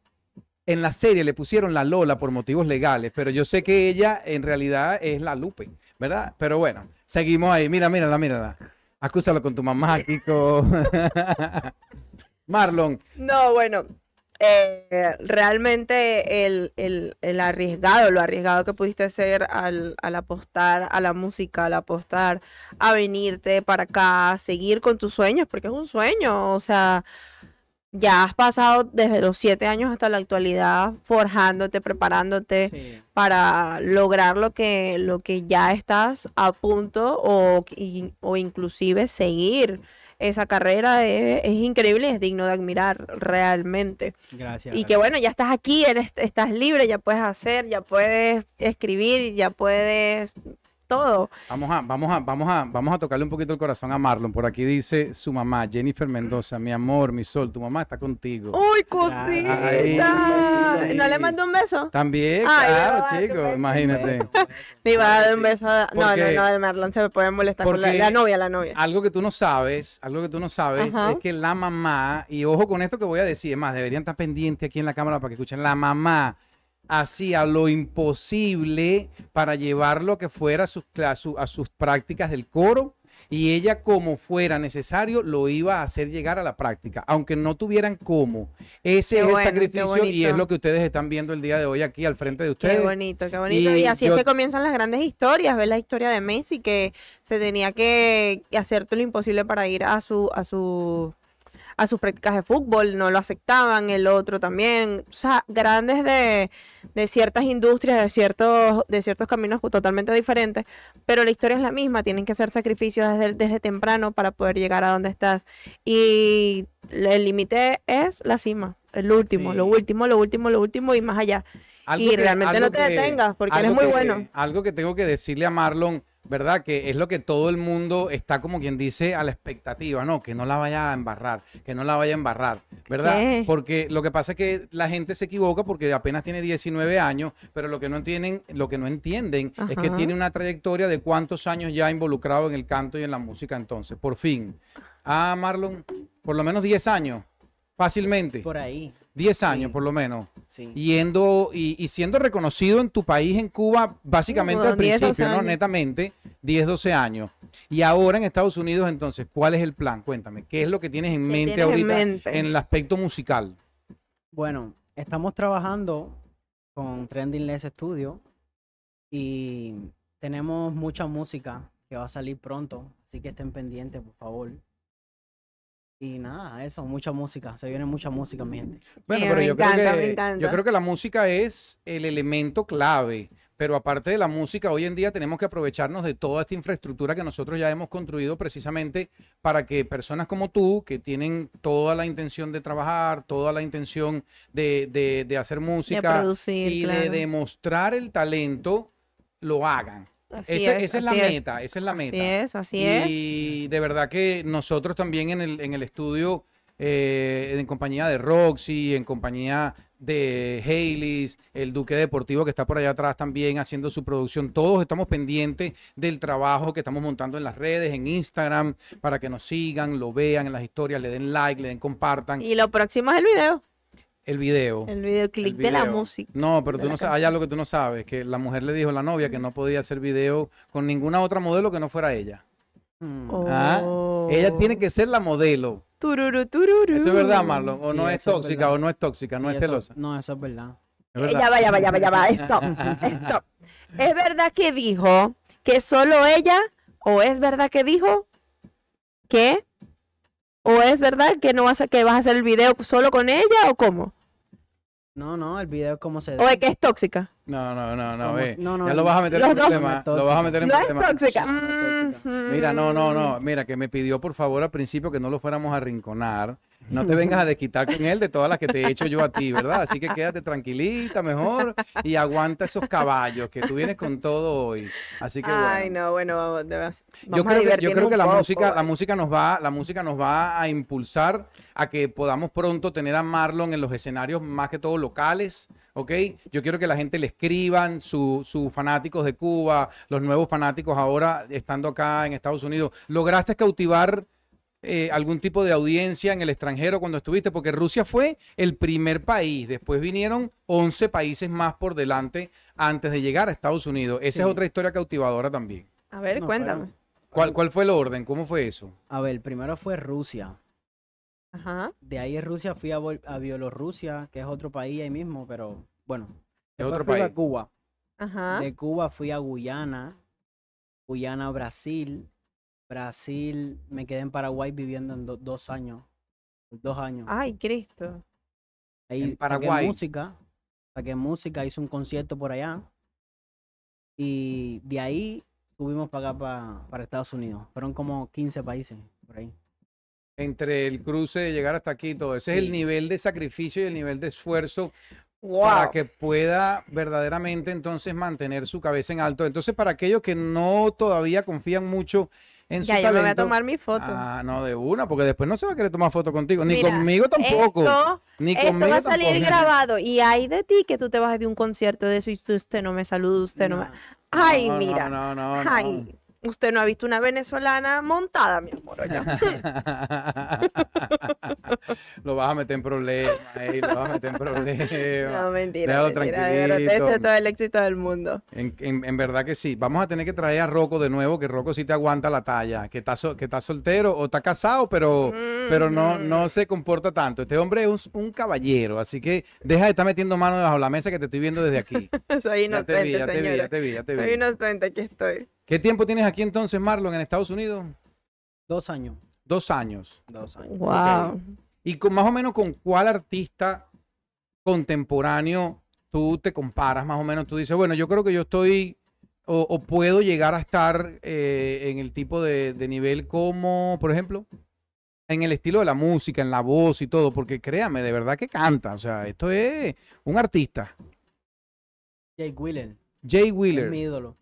[SPEAKER 1] en la serie le pusieron la Lola por motivos legales, pero yo sé que ella en realidad es la Lupe, ¿verdad? Pero bueno, seguimos ahí. Mira, mírala, mírala. Acúsalo con tu mamá, Kiko. *laughs* Marlon,
[SPEAKER 2] No, bueno, eh, realmente el, el- el arriesgado, lo arriesgado que pudiste ser al, al apostar a la música, al apostar a venirte para acá, seguir con tus sueños, porque es un sueño, o sea, ya has pasado desde los siete años hasta la actualidad forjándote, preparándote
[SPEAKER 3] Sí.
[SPEAKER 2] para lograr lo que, lo que ya estás a punto o, o inclusive seguir esa carrera es, es increíble, es digno de admirar realmente.
[SPEAKER 3] Gracias.
[SPEAKER 2] Y que bueno, ya estás aquí, eres, estás libre, ya puedes hacer, ya puedes escribir, ya puedes todo.
[SPEAKER 1] vamos a, vamos a, vamos a, vamos a tocarle un poquito el corazón a Marlon. Por aquí dice su mamá, Jennifer Mendoza, mi amor, mi sol, tu mamá está contigo.
[SPEAKER 2] ¡Uy,
[SPEAKER 1] Ay.
[SPEAKER 2] cosita! ¿No le mando un beso?
[SPEAKER 1] También,
[SPEAKER 2] Ay,
[SPEAKER 1] claro,
[SPEAKER 2] no, ay,
[SPEAKER 1] chico,
[SPEAKER 2] qué
[SPEAKER 1] imagínate.
[SPEAKER 2] Le iba a dar un beso a... No, no, no, Marlon se me puede molestar con la, la novia, la novia.
[SPEAKER 1] Algo que tú no sabes, algo que tú no sabes
[SPEAKER 2] Ajá.
[SPEAKER 1] es que la mamá, y ojo con esto que voy a decir, es más, deberían estar pendientes aquí en la cámara para que escuchen, la mamá hacía lo imposible para llevar lo que fuera a sus, su- a sus prácticas del coro y ella como fuera necesario lo iba a hacer llegar a la práctica, aunque no tuvieran cómo. Ese
[SPEAKER 2] Qué
[SPEAKER 1] es
[SPEAKER 2] bueno,
[SPEAKER 1] el
[SPEAKER 2] qué
[SPEAKER 1] sacrificio y es lo que ustedes están viendo el día de hoy aquí al frente de
[SPEAKER 2] Qué
[SPEAKER 1] ustedes.
[SPEAKER 2] bonito, qué bonito. Y,
[SPEAKER 1] Y
[SPEAKER 2] así
[SPEAKER 1] yo-
[SPEAKER 2] es que comienzan las grandes historias. Ves la historia de Messi que se tenía que hacer todo lo imposible para ir a su, a su, a sus prácticas de fútbol, no lo aceptaban, el otro también. O sea, grandes de, de ciertas industrias, de ciertos, de ciertos caminos totalmente diferentes, pero la historia es la misma, tienen que hacer sacrificios desde, desde temprano para poder llegar a donde estás. Y el límite es la cima, el último,
[SPEAKER 3] Sí.
[SPEAKER 2] lo último, lo último, lo último y más allá. y realmente no te detengas, porque eres
[SPEAKER 1] algo
[SPEAKER 2] muy
[SPEAKER 1] que-
[SPEAKER 2] bueno.
[SPEAKER 1] Algo que tengo que decirle a Marlon, ¿verdad? Que es lo que todo el mundo está como quien dice a la expectativa, ¿no? Que no la vaya a embarrar, que no la vaya a embarrar, ¿verdad?
[SPEAKER 2] ¿Qué?
[SPEAKER 1] Porque lo que pasa es que la gente se equivoca porque apenas tiene 19 años, pero lo que no entienden, lo que no entienden es que tiene una trayectoria de cuántos años ya involucrado en el canto y en la música entonces, por fin. Ah, Marlon, por lo menos 10 años, fácilmente.
[SPEAKER 3] Por ahí,
[SPEAKER 1] 10 años
[SPEAKER 3] Sí.
[SPEAKER 1] por lo menos
[SPEAKER 3] sí.
[SPEAKER 1] yendo y, y siendo reconocido en tu país, en Cuba, básicamente al
[SPEAKER 2] Como 10, 12
[SPEAKER 1] principio, ¿no? Netamente, 10, 12 años. Y ahora en Estados Unidos, entonces, ¿cuál es el plan? Cuéntame, ¿qué es lo que tienes en
[SPEAKER 2] ¿Qué
[SPEAKER 1] mente
[SPEAKER 2] tienes en
[SPEAKER 1] ahorita
[SPEAKER 2] mente?
[SPEAKER 1] en el aspecto musical?
[SPEAKER 3] Bueno, estamos trabajando con Trending Less Studio y tenemos mucha música que va a salir pronto, así que estén pendientes, por favor. Y nada, eso, mucha música, se viene mucha música, mi gente.
[SPEAKER 1] Bueno, pero
[SPEAKER 2] me
[SPEAKER 1] yo
[SPEAKER 2] encanta,
[SPEAKER 1] creo
[SPEAKER 2] me
[SPEAKER 1] que
[SPEAKER 2] encanta.
[SPEAKER 1] yo creo que la música es el elemento clave. pero aparte de la música, hoy en día tenemos que aprovecharnos de toda esta infraestructura que nosotros ya hemos construido precisamente para que personas como tú, que tienen toda la intención de trabajar, toda la intención de, de- de hacer música
[SPEAKER 2] producir,
[SPEAKER 1] y de demostrar el talento, lo hagan.
[SPEAKER 2] Así es,
[SPEAKER 1] esa es la meta, esa es la meta.
[SPEAKER 2] Así es, así es.
[SPEAKER 1] Y de verdad que nosotros también en el, en el estudio, eh, en compañía de Roxy, en compañía de Haleys, el Duque Deportivo que está por allá atrás también haciendo su producción, todos estamos pendientes del trabajo que estamos montando en las redes, en Instagram, para que nos sigan, lo vean en las historias, le den like, le den compartan
[SPEAKER 2] Y lo próximo es el video,
[SPEAKER 1] el video.
[SPEAKER 2] el videoclip
[SPEAKER 1] el
[SPEAKER 2] de la música.
[SPEAKER 1] No, pero tú no sabes, hay algo que tú no sabes, que la mujer le dijo a la novia que no podía hacer video con ninguna otra modelo que no fuera ella.
[SPEAKER 3] Mm.
[SPEAKER 1] Ah, Ella tiene que ser la modelo.
[SPEAKER 2] Tururu, tururu.
[SPEAKER 1] Eso es verdad, Marlon. O
[SPEAKER 3] Sí,
[SPEAKER 1] no es tóxica, o no es tóxica, no es
[SPEAKER 3] eso-
[SPEAKER 1] celosa.
[SPEAKER 3] No, eso es verdad.
[SPEAKER 1] Es verdad.
[SPEAKER 2] Ya va, ya va, ya va, ya va. Stop, *laughs* stop. ¿Es verdad que dijo que solo ella? ¿O es verdad que dijo que? ¿O es verdad que no vas a, que vas a hacer el video solo con ella o cómo?
[SPEAKER 3] No, no, el video es como se
[SPEAKER 2] ¿O es que es tóxica?
[SPEAKER 1] No, no, no, no, ve.
[SPEAKER 3] no, no,
[SPEAKER 1] ya
[SPEAKER 3] no.
[SPEAKER 1] lo vas a meter
[SPEAKER 2] Los
[SPEAKER 1] en problema.
[SPEAKER 3] No es
[SPEAKER 1] Lo vas a
[SPEAKER 3] tóxica.
[SPEAKER 1] meter en
[SPEAKER 2] No
[SPEAKER 1] problema.
[SPEAKER 2] tóxica.
[SPEAKER 3] No es tóxica.
[SPEAKER 2] Mm,
[SPEAKER 1] Mira, no, no, no. Mira, que me pidió por favor al principio que no lo fuéramos a rinconar. No te vengas a desquitar con él de todas las que te he hecho yo a ti, ¿verdad? Así que quédate tranquilita mejor y aguanta esos caballos que tú vienes con todo hoy. Así que
[SPEAKER 2] Ay,
[SPEAKER 1] bueno.
[SPEAKER 2] no, bueno, vamos,
[SPEAKER 1] Yo
[SPEAKER 2] a
[SPEAKER 1] creo, que, yo creo que la
[SPEAKER 2] poco.
[SPEAKER 1] música, la música nos va, la música nos va a impulsar a que podamos pronto tener a Marlon en los escenarios más que todo locales, ¿ok? Yo quiero que la gente le escriban, su- sus fanáticos de Cuba, los nuevos fanáticos ahora estando acá en Estados Unidos. ¿Lograste cautivar eh, algún tipo de audiencia en el extranjero cuando estuviste? Porque Rusia fue el primer país, después vinieron 11 países más por delante antes de llegar a Estados Unidos. Esa es otra historia cautivadora también.
[SPEAKER 2] A ver,
[SPEAKER 3] No,
[SPEAKER 2] cuéntame.
[SPEAKER 1] ¿Cuál, ¿Cuál fue el orden? ¿Cómo fue eso?
[SPEAKER 3] A ver, primero fue Rusia.
[SPEAKER 2] Ajá.
[SPEAKER 3] De ahí en Rusia fui a, a Bielorrusia, que es otro país ahí mismo, pero bueno.
[SPEAKER 1] Es otro
[SPEAKER 3] fui
[SPEAKER 1] país.
[SPEAKER 3] a Cuba.
[SPEAKER 2] Ajá.
[SPEAKER 3] De Cuba fui a Guyana, Guyana, Brasil. Brasil, me quedé en Paraguay viviendo en do- dos años. Dos años.
[SPEAKER 2] Ay, Cristo.
[SPEAKER 3] Ahí
[SPEAKER 1] en
[SPEAKER 3] saqué
[SPEAKER 1] Paraguay.
[SPEAKER 3] música, saqué música, hice un concierto por allá. Y de ahí subimos para acá, para, para Estados Unidos. Fueron como 15 países por ahí.
[SPEAKER 1] Entre el cruce de llegar hasta aquí y todo. Ese es el nivel de sacrificio y el nivel de esfuerzo
[SPEAKER 2] Wow.
[SPEAKER 1] para que pueda verdaderamente entonces mantener su cabeza en alto. Entonces, para aquellos que no todavía confían mucho en su
[SPEAKER 2] Ya, yo me voy a
[SPEAKER 1] talento,
[SPEAKER 2] tomar mi foto.
[SPEAKER 1] Ah, no, de una, porque después no se va a querer tomar foto contigo, ni
[SPEAKER 2] Mira,
[SPEAKER 1] conmigo tampoco.
[SPEAKER 2] Esto,
[SPEAKER 1] ni
[SPEAKER 2] esto
[SPEAKER 1] conmigo
[SPEAKER 2] va a salir
[SPEAKER 1] tampoco.
[SPEAKER 2] grabado y hay de ti que tú te vas de un concierto de eso y usted no me saluda, usted no, me... Ay,
[SPEAKER 1] no,
[SPEAKER 2] mira.
[SPEAKER 1] No, no, no.
[SPEAKER 2] Ay, usted no ha visto una venezolana montada, mi amor. *laughs*
[SPEAKER 1] lo vas a meter en problemas, lo vas a meter en problemas.
[SPEAKER 2] No, mentira,
[SPEAKER 1] Déjalo
[SPEAKER 2] mentira, de
[SPEAKER 1] tranquilito.
[SPEAKER 2] todo el éxito del mundo.
[SPEAKER 1] En, en- en verdad que sí. Vamos a tener que traer a Rocco de nuevo, que Rocco sí te aguanta la talla, que está, so- que está soltero o está casado, pero, pero no, no se comporta tanto. Este hombre es un, un caballero, así que deja de estar metiendo mano debajo de la mesa que te estoy viendo desde aquí. *laughs*
[SPEAKER 2] Soy
[SPEAKER 1] Ya te vi,
[SPEAKER 2] inocente,
[SPEAKER 1] ya te vi, ya te vi, ya te
[SPEAKER 2] Soy
[SPEAKER 1] vi.
[SPEAKER 2] inocente, aquí estoy.
[SPEAKER 1] ¿Qué tiempo tienes aquí entonces, Marlon, en Estados Unidos?
[SPEAKER 3] Dos años.
[SPEAKER 1] Dos años.
[SPEAKER 3] Dos años.
[SPEAKER 2] Wow.
[SPEAKER 1] ¿Y con más o menos con cuál artista contemporáneo tú te comparas? Más o menos tú dices, bueno, yo creo que yo estoy o, o puedo llegar a estar eh, en el tipo de, de nivel como, por ejemplo, en el estilo de la música, en la voz y todo, porque créame, de verdad que canta. O sea, esto es un artista.
[SPEAKER 3] Jake Wheeler,
[SPEAKER 1] Jay
[SPEAKER 3] es
[SPEAKER 1] Wheeler,
[SPEAKER 3] mi ídolo.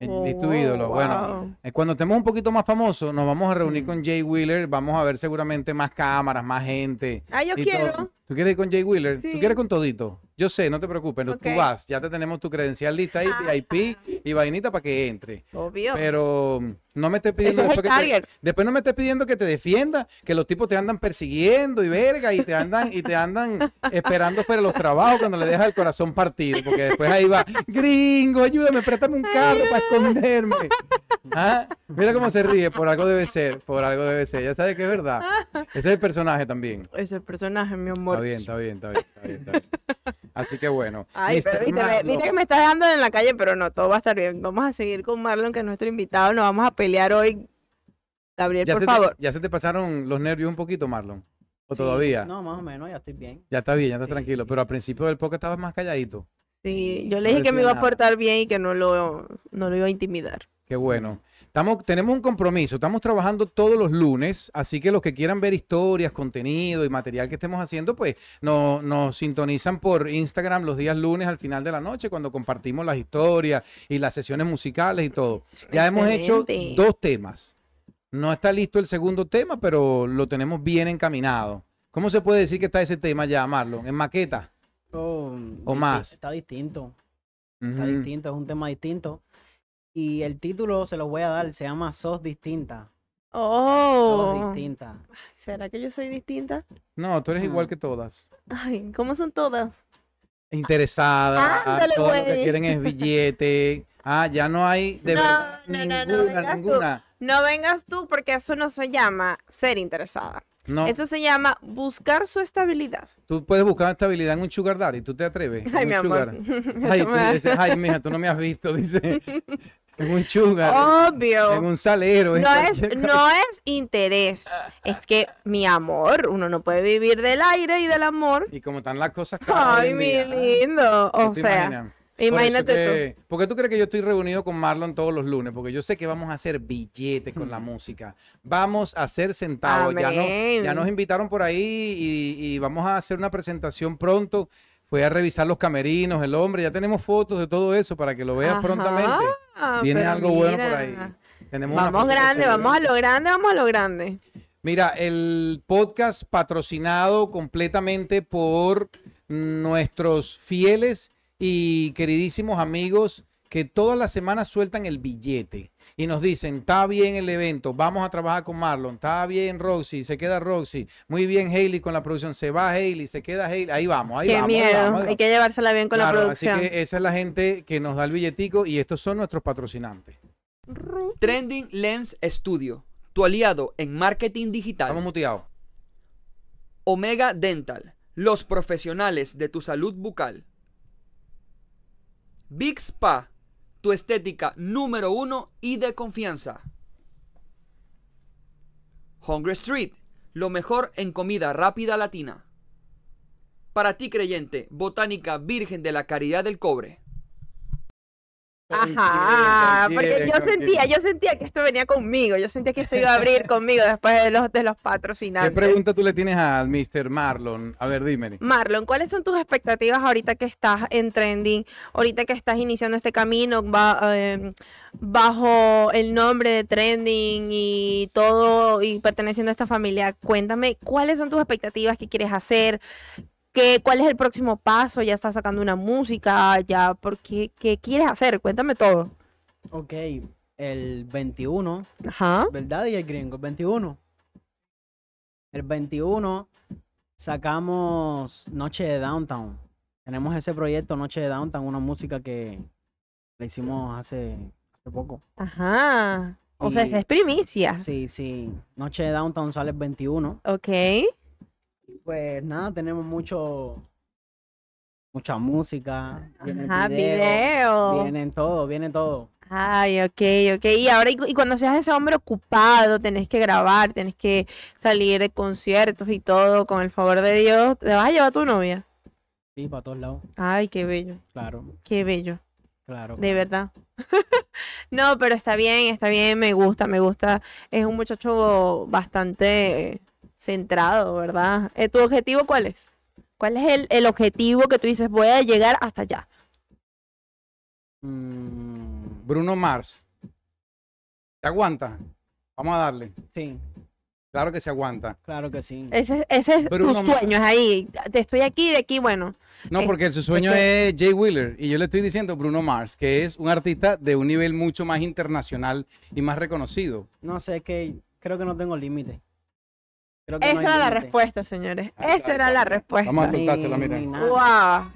[SPEAKER 2] Oh,
[SPEAKER 1] es tu ídolo. Bueno,
[SPEAKER 2] wow.
[SPEAKER 1] eh, Cuando estemos un poquito más famosos, nos vamos a reunir
[SPEAKER 3] Mm.
[SPEAKER 1] con Jay Wheeler. Vamos a ver seguramente más cámaras, más gente.
[SPEAKER 2] Ah, yo
[SPEAKER 1] y
[SPEAKER 2] quiero.
[SPEAKER 1] todo. ¿Tú quieres ir con Jay Wheeler? ¿Tú quieres con todito? Yo sé, no te preocupes. Tú vas, ya te tenemos tu credencial lista ahí,
[SPEAKER 2] Ah.
[SPEAKER 1] VIP y vainita para que entre.
[SPEAKER 2] Obvio.
[SPEAKER 1] Pero no me estés pidiendo
[SPEAKER 2] es el
[SPEAKER 1] después que te-
[SPEAKER 2] target.
[SPEAKER 1] después no me estés pidiendo que te defienda, que los tipos te andan persiguiendo y verga y te andan y te andan esperando para los trabajos cuando le dejas el corazón partido, porque después ahí va, gringo, ayúdame, préstame un carro para esconderme. Ah, Mira cómo se ríe, por algo debe ser, por algo debe ser. Ya sabes que es verdad. Ese es el personaje también.
[SPEAKER 2] Ese personaje, mi amor.
[SPEAKER 1] Está bien, está bien, está bien, está bien, está bien. Así que bueno. *laughs*
[SPEAKER 2] Ay, pero viste, viste que me estás dejando en la calle, pero no, todo va a estar bien. Vamos a seguir con Marlon, que es nuestro invitado. Nos vamos a pelear hoy. Gabriel,
[SPEAKER 1] ¿Ya
[SPEAKER 2] por
[SPEAKER 1] te-
[SPEAKER 2] favor.
[SPEAKER 1] ¿Ya se te pasaron los nervios un poquito, Marlon? ¿O
[SPEAKER 3] Sí,
[SPEAKER 1] todavía?
[SPEAKER 3] No, más o menos, ya estoy bien.
[SPEAKER 1] Ya está bien, ya está
[SPEAKER 3] Sí,
[SPEAKER 1] tranquilo.
[SPEAKER 3] sí.
[SPEAKER 1] Pero al principio del podcast estabas más calladito.
[SPEAKER 2] Sí, yo le dije que me iba a portar bien y que no lo, no lo iba a intimidar.
[SPEAKER 1] Qué bueno. Estamos, tenemos un compromiso, estamos trabajando todos los lunes, así que los que quieran ver historias, contenido y material que estemos haciendo, pues no- nos sintonizan por Instagram los días lunes al final de la noche cuando compartimos las historias y las sesiones musicales y todo. Ya hemos hecho dos temas. No está listo el segundo tema, pero lo tenemos bien encaminado. ¿Cómo se puede decir que está ese tema ya, Marlon? ¿En maqueta?
[SPEAKER 3] Oh,
[SPEAKER 1] O
[SPEAKER 3] disti-
[SPEAKER 1] más.
[SPEAKER 3] Está distinto. Está distinto, es un tema distinto. Y el título se lo voy a dar, se llama Sos Distinta. Sos
[SPEAKER 2] Oh,
[SPEAKER 3] Distinta.
[SPEAKER 2] ¿será que yo soy distinta?
[SPEAKER 1] No, tú eres igual
[SPEAKER 3] Mm.
[SPEAKER 1] que todas.
[SPEAKER 2] Ay, ¿cómo son todas?
[SPEAKER 1] interesada,
[SPEAKER 2] Ándale,
[SPEAKER 1] todo lo que quieren es billete. Ah, ya no hay de
[SPEAKER 2] No,
[SPEAKER 1] verdad
[SPEAKER 2] no, no, no,
[SPEAKER 1] ninguna,
[SPEAKER 2] vengas tú. No vengas tú porque eso no se llama ser interesada.
[SPEAKER 1] No,
[SPEAKER 2] Eso se llama buscar su estabilidad.
[SPEAKER 1] tú puedes buscar estabilidad en un sugar daddy, tú te atreves.
[SPEAKER 2] Ay, mi amor. *laughs*
[SPEAKER 1] Ay, tú dices, ay, mija, tú no me has visto, dice. *laughs* En un sugar,
[SPEAKER 2] Obvio.
[SPEAKER 1] en un salero. en
[SPEAKER 2] No es, *laughs* no es interés. Es que, mi amor, uno no puede vivir del aire y del amor.
[SPEAKER 1] Y como están las cosas
[SPEAKER 2] Ay, mi
[SPEAKER 1] día,
[SPEAKER 2] lindo.
[SPEAKER 1] ¿tú
[SPEAKER 2] O sea,
[SPEAKER 1] imaginas?
[SPEAKER 2] Imagínate tú.
[SPEAKER 1] ¿Por qué tú crees que yo estoy reunido con Marlon todos los lunes? Porque yo sé que vamos a hacer billetes con la música. Vamos a hacer centavos. Ya, no- ya nos invitaron por ahí y, y vamos a hacer una presentación pronto. Fue a revisar los camerinos, el hombre. Ya tenemos fotos de todo eso para que lo veas
[SPEAKER 2] Ajá.
[SPEAKER 1] prontamente. Viene algo bueno por ahí. Tenemos
[SPEAKER 2] Vamos grande, vamos a lo grande, vamos a lo grande.
[SPEAKER 1] Mira, el podcast patrocinado completamente por nuestros fieles y queridísimos amigos que todas las semanas sueltan el billete y nos dicen, está bien el evento, vamos a trabajar con Marlon, está bien Roxy, se queda Roxy, muy bien Hailey con la producción, se va Hailey, se queda Hailey, ahí vamos, ahí
[SPEAKER 2] Qué
[SPEAKER 1] vamos. ahí
[SPEAKER 2] miedo.
[SPEAKER 1] vamos, ahí
[SPEAKER 2] Hay que llevársela bien con
[SPEAKER 1] Claro,
[SPEAKER 2] la producción.
[SPEAKER 1] Así que esa es la gente que nos da el billetico y estos son nuestros patrocinantes.
[SPEAKER 5] Trending Lens Studio, tu aliado en marketing digital.
[SPEAKER 1] Estamos muteados.
[SPEAKER 5] Omega Dental, los profesionales de tu salud bucal. Big Spa, tu estética número uno y de confianza. Hungry Street, lo mejor en comida rápida latina. Para ti creyente, Botánica Virgen de la Caridad del Cobre.
[SPEAKER 2] Ajá, porque yo sentía, yo sentía que esto venía conmigo, yo sentía que esto iba a abrir conmigo después de los, de los
[SPEAKER 1] ¿Qué
[SPEAKER 2] patrocinantes.
[SPEAKER 1] pregunta tú le tienes al Mr. Marlon? A ver, dime.
[SPEAKER 2] Marlon, ¿cuáles son tus expectativas ahorita que estás en trending, ahorita que estás iniciando este camino va- eh, bajo el nombre de trending y todo y perteneciendo a esta familia? Cuéntame, ¿cuáles son tus expectativas? ¿Qué quieres hacer? ¿Qué, ¿Cuál es el próximo paso? ¿Ya estás sacando una música? ¿Ya por qué, qué quieres hacer? Cuéntame todo.
[SPEAKER 3] Ok, el 21,
[SPEAKER 2] Ajá.
[SPEAKER 3] ¿verdad? Y el gringo, el 21. El 21 sacamos Noche de Downtown. Tenemos ese proyecto Noche de Downtown, una música que la hicimos hace, hace poco.
[SPEAKER 2] Ajá. O sea, esa es primicia.
[SPEAKER 3] Sí, sí. Noche de Downtown sale el 21.
[SPEAKER 2] Ok.
[SPEAKER 3] Pues nada, tenemos mucho mucha música, viene el
[SPEAKER 2] Ajá,
[SPEAKER 3] video,
[SPEAKER 2] video.
[SPEAKER 3] vienen todo, viene todo.
[SPEAKER 2] Ay, ok, ok. Y ahora, y cuando seas ese hombre ocupado, tenés que grabar, tenés que salir de conciertos y todo, con el favor de Dios, ¿te vas a llevar a tu novia?
[SPEAKER 3] Sí, para todos lados.
[SPEAKER 2] Ay, qué bello,
[SPEAKER 3] Claro,
[SPEAKER 2] qué bello,
[SPEAKER 3] claro.
[SPEAKER 2] de verdad. *laughs* no, pero está bien, está bien, me gusta, me gusta. Es un muchacho bastante centrado, ¿verdad? Eh, ¿Tu objetivo cuál es? ¿Cuál es el, el objetivo que tú dices, voy a llegar hasta allá?
[SPEAKER 3] Mm,
[SPEAKER 1] Bruno Mars. ¿Se aguanta? Vamos a darle.
[SPEAKER 3] sí,
[SPEAKER 1] Claro que se aguanta.
[SPEAKER 3] claro que sí.
[SPEAKER 2] Ese, ese es
[SPEAKER 1] Bruno
[SPEAKER 2] tu sueño, es ahí. Te estoy aquí, de aquí, bueno.
[SPEAKER 1] No, porque su sueño
[SPEAKER 2] que-
[SPEAKER 1] es Jay Wheeler y yo le estoy diciendo Bruno Mars, que es un artista de un nivel mucho más internacional y más reconocido.
[SPEAKER 3] No sé, es que creo que no tengo límite. Creo que no
[SPEAKER 2] Esa
[SPEAKER 3] hay
[SPEAKER 2] era la respuesta, señores.
[SPEAKER 1] Ahí
[SPEAKER 2] Esa era
[SPEAKER 1] ahí
[SPEAKER 2] la respuesta.
[SPEAKER 1] Vamos a soltártela,
[SPEAKER 3] nada.
[SPEAKER 2] Wow.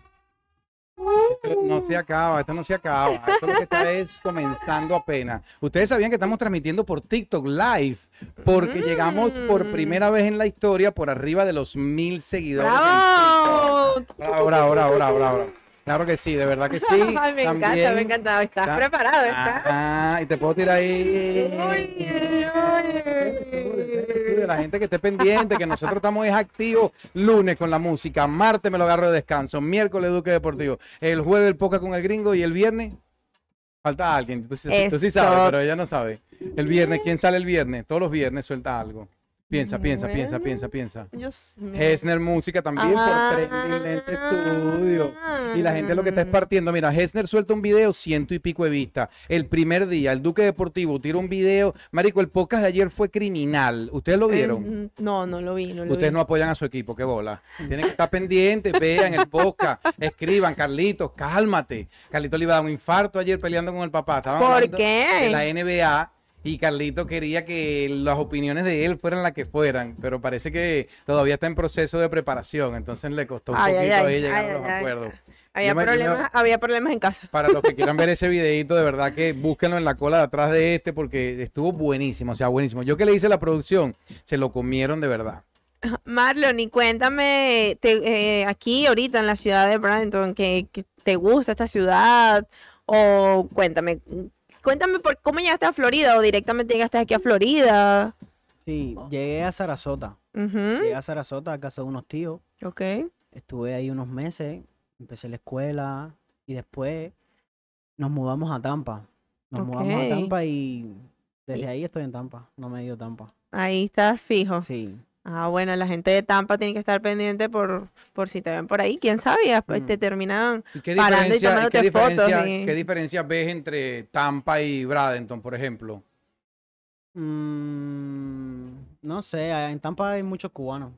[SPEAKER 1] Esto no se acaba, esto no se acaba. Esto lo que está es comenzando apenas. Ustedes sabían que estamos transmitiendo por TikTok Live, porque llegamos por
[SPEAKER 2] Mm.
[SPEAKER 1] primera vez en la historia por arriba de los mil seguidores. en
[SPEAKER 2] ¡Bravo!
[SPEAKER 1] TikTok. Bravo, bravo, bravo, bravo, bravo. Claro que sí, de verdad que *laughs* sí.
[SPEAKER 2] Ay, me encanta, me encanta. Estás
[SPEAKER 1] Está-
[SPEAKER 2] preparado, ¿estás?
[SPEAKER 1] Ajá, y te puedo tirar ahí.
[SPEAKER 2] Oye, oye.
[SPEAKER 1] La gente que esté pendiente, que nosotros estamos es activos lunes con la música, martes me lo agarro de descanso, miércoles Duque Deportivo, el jueves el poca con el gringo y el viernes falta alguien. Tú, sí- tú sí sabes, pero ella no sabe. El viernes, ¿quién sale el viernes? Todos los viernes suelta algo. Piensa, piensa, piensa,
[SPEAKER 2] Bueno.
[SPEAKER 1] piensa, piensa.
[SPEAKER 2] Mío.
[SPEAKER 1] Hesner Música también
[SPEAKER 2] Ah.
[SPEAKER 1] por Trending Lens Studio. Y la gente lo que está es partiendo. Mira, Hesner suelta un video, ciento y pico de vistas. El primer día, el Duque Deportivo tira un video. Marico, el podcast de ayer fue criminal. ¿Ustedes lo vieron?
[SPEAKER 2] Eh, no, no lo vi, no lo
[SPEAKER 1] Ustedes
[SPEAKER 2] vi.
[SPEAKER 1] no apoyan a su equipo, qué bola. Tienen que estar pendientes, vean el podcast, escriban, Carlitos, cálmate. Carlitos le iba a dar un infarto ayer peleando con el papá. Estaban
[SPEAKER 2] ¿Por qué?
[SPEAKER 1] De la NBA y Carlitos quería que las opiniones de él fueran las que fueran, pero parece que todavía está en proceso de preparación, entonces le costó un
[SPEAKER 2] Ay,
[SPEAKER 1] poquito
[SPEAKER 2] ay,
[SPEAKER 1] ahí llegar
[SPEAKER 2] ay,
[SPEAKER 1] a los acuerdos.
[SPEAKER 2] Había problemas, había problemas en casa.
[SPEAKER 1] Para los que quieran ver *laughs* ese videito, de verdad que búsquenlo en la cola de atrás de este porque estuvo buenísimo, o sea, buenísimo. Yo que le hice la producción, se lo comieron de verdad. *laughs*
[SPEAKER 2] Marlon, y cuéntame, te- eh, aquí ahorita en la ciudad de Bradenton, que, que te gusta esta ciudad, o cuéntame, cuéntame por cómo llegaste a Florida, o directamente llegaste aquí a Florida.
[SPEAKER 3] Sí, llegué a Sarasota. Llegué a Sarasota a casa de unos tíos.
[SPEAKER 2] Ok.
[SPEAKER 3] Estuve ahí unos meses, empecé la escuela y después nos mudamos a Tampa. Nos mudamos a Tampa y desde ahí estoy en Tampa. No me a Tampa.
[SPEAKER 2] Ahí estás fijo.
[SPEAKER 3] Sí.
[SPEAKER 2] Ah, bueno, la gente de Tampa tiene que estar pendiente por, por si te ven por ahí. ¿Quién después
[SPEAKER 3] Mm.
[SPEAKER 2] te terminan.
[SPEAKER 1] ¿Y qué
[SPEAKER 2] Parando y
[SPEAKER 1] diferencia, y qué
[SPEAKER 2] tomándote fotos y-
[SPEAKER 1] qué diferencia ves entre Tampa y Bradenton, por ejemplo?
[SPEAKER 3] Mm, no sé, en Tampa hay muchos cubanos.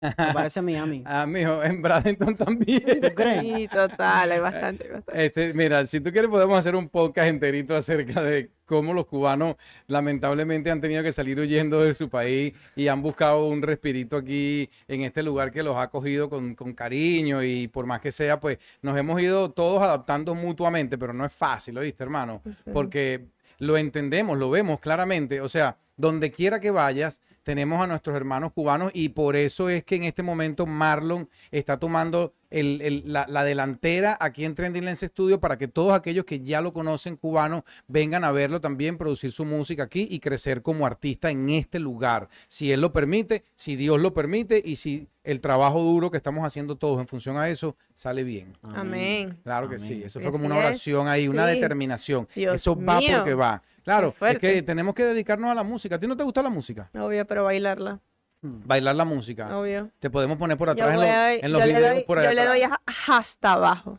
[SPEAKER 3] Me *laughs* parece Miami.
[SPEAKER 1] Ah, mijo, en Bradenton también.
[SPEAKER 3] ¿Tú crees? *laughs*
[SPEAKER 2] Sí, total, hay bastante, hay bastante.
[SPEAKER 1] Este, mira, si tú quieres podemos hacer un podcast enterito acerca de cómo los cubanos lamentablemente han tenido que salir huyendo de su país y han buscado un respirito aquí en este lugar que los ha acogido con, con cariño y por más que sea, pues nos hemos ido todos adaptando mutuamente, pero no es fácil, ¿oíste, hermano? Porque lo entendemos, lo vemos claramente, o sea, donde quiera que vayas, tenemos a nuestros hermanos cubanos y por eso es que en este momento Marlon está tomando el- el- la, la delantera aquí en Trending Lens Studio para que todos aquellos que ya lo conocen cubano vengan a verlo también, producir su música aquí y crecer como artista en este lugar. Si él lo permite, si Dios lo permite y si el trabajo duro que estamos haciendo todos en función a eso sale bien.
[SPEAKER 2] Amén.
[SPEAKER 1] Claro que sí, eso fue como una oración ahí, una determinación.
[SPEAKER 2] Dios
[SPEAKER 1] eso va
[SPEAKER 2] mío.
[SPEAKER 1] porque va. Claro, es que tenemos que dedicarnos a la música. ¿A ti no te gusta la música?
[SPEAKER 2] Obvio, pero bailarla.
[SPEAKER 1] Bailar la música.
[SPEAKER 2] Obvio.
[SPEAKER 1] Te podemos poner por
[SPEAKER 2] Yo,
[SPEAKER 1] atrás en,
[SPEAKER 2] a-
[SPEAKER 1] en los
[SPEAKER 2] yo le
[SPEAKER 1] videos
[SPEAKER 2] doy,
[SPEAKER 1] por
[SPEAKER 2] yo
[SPEAKER 1] allá
[SPEAKER 2] le doy
[SPEAKER 1] atrás.
[SPEAKER 2] a- hasta abajo.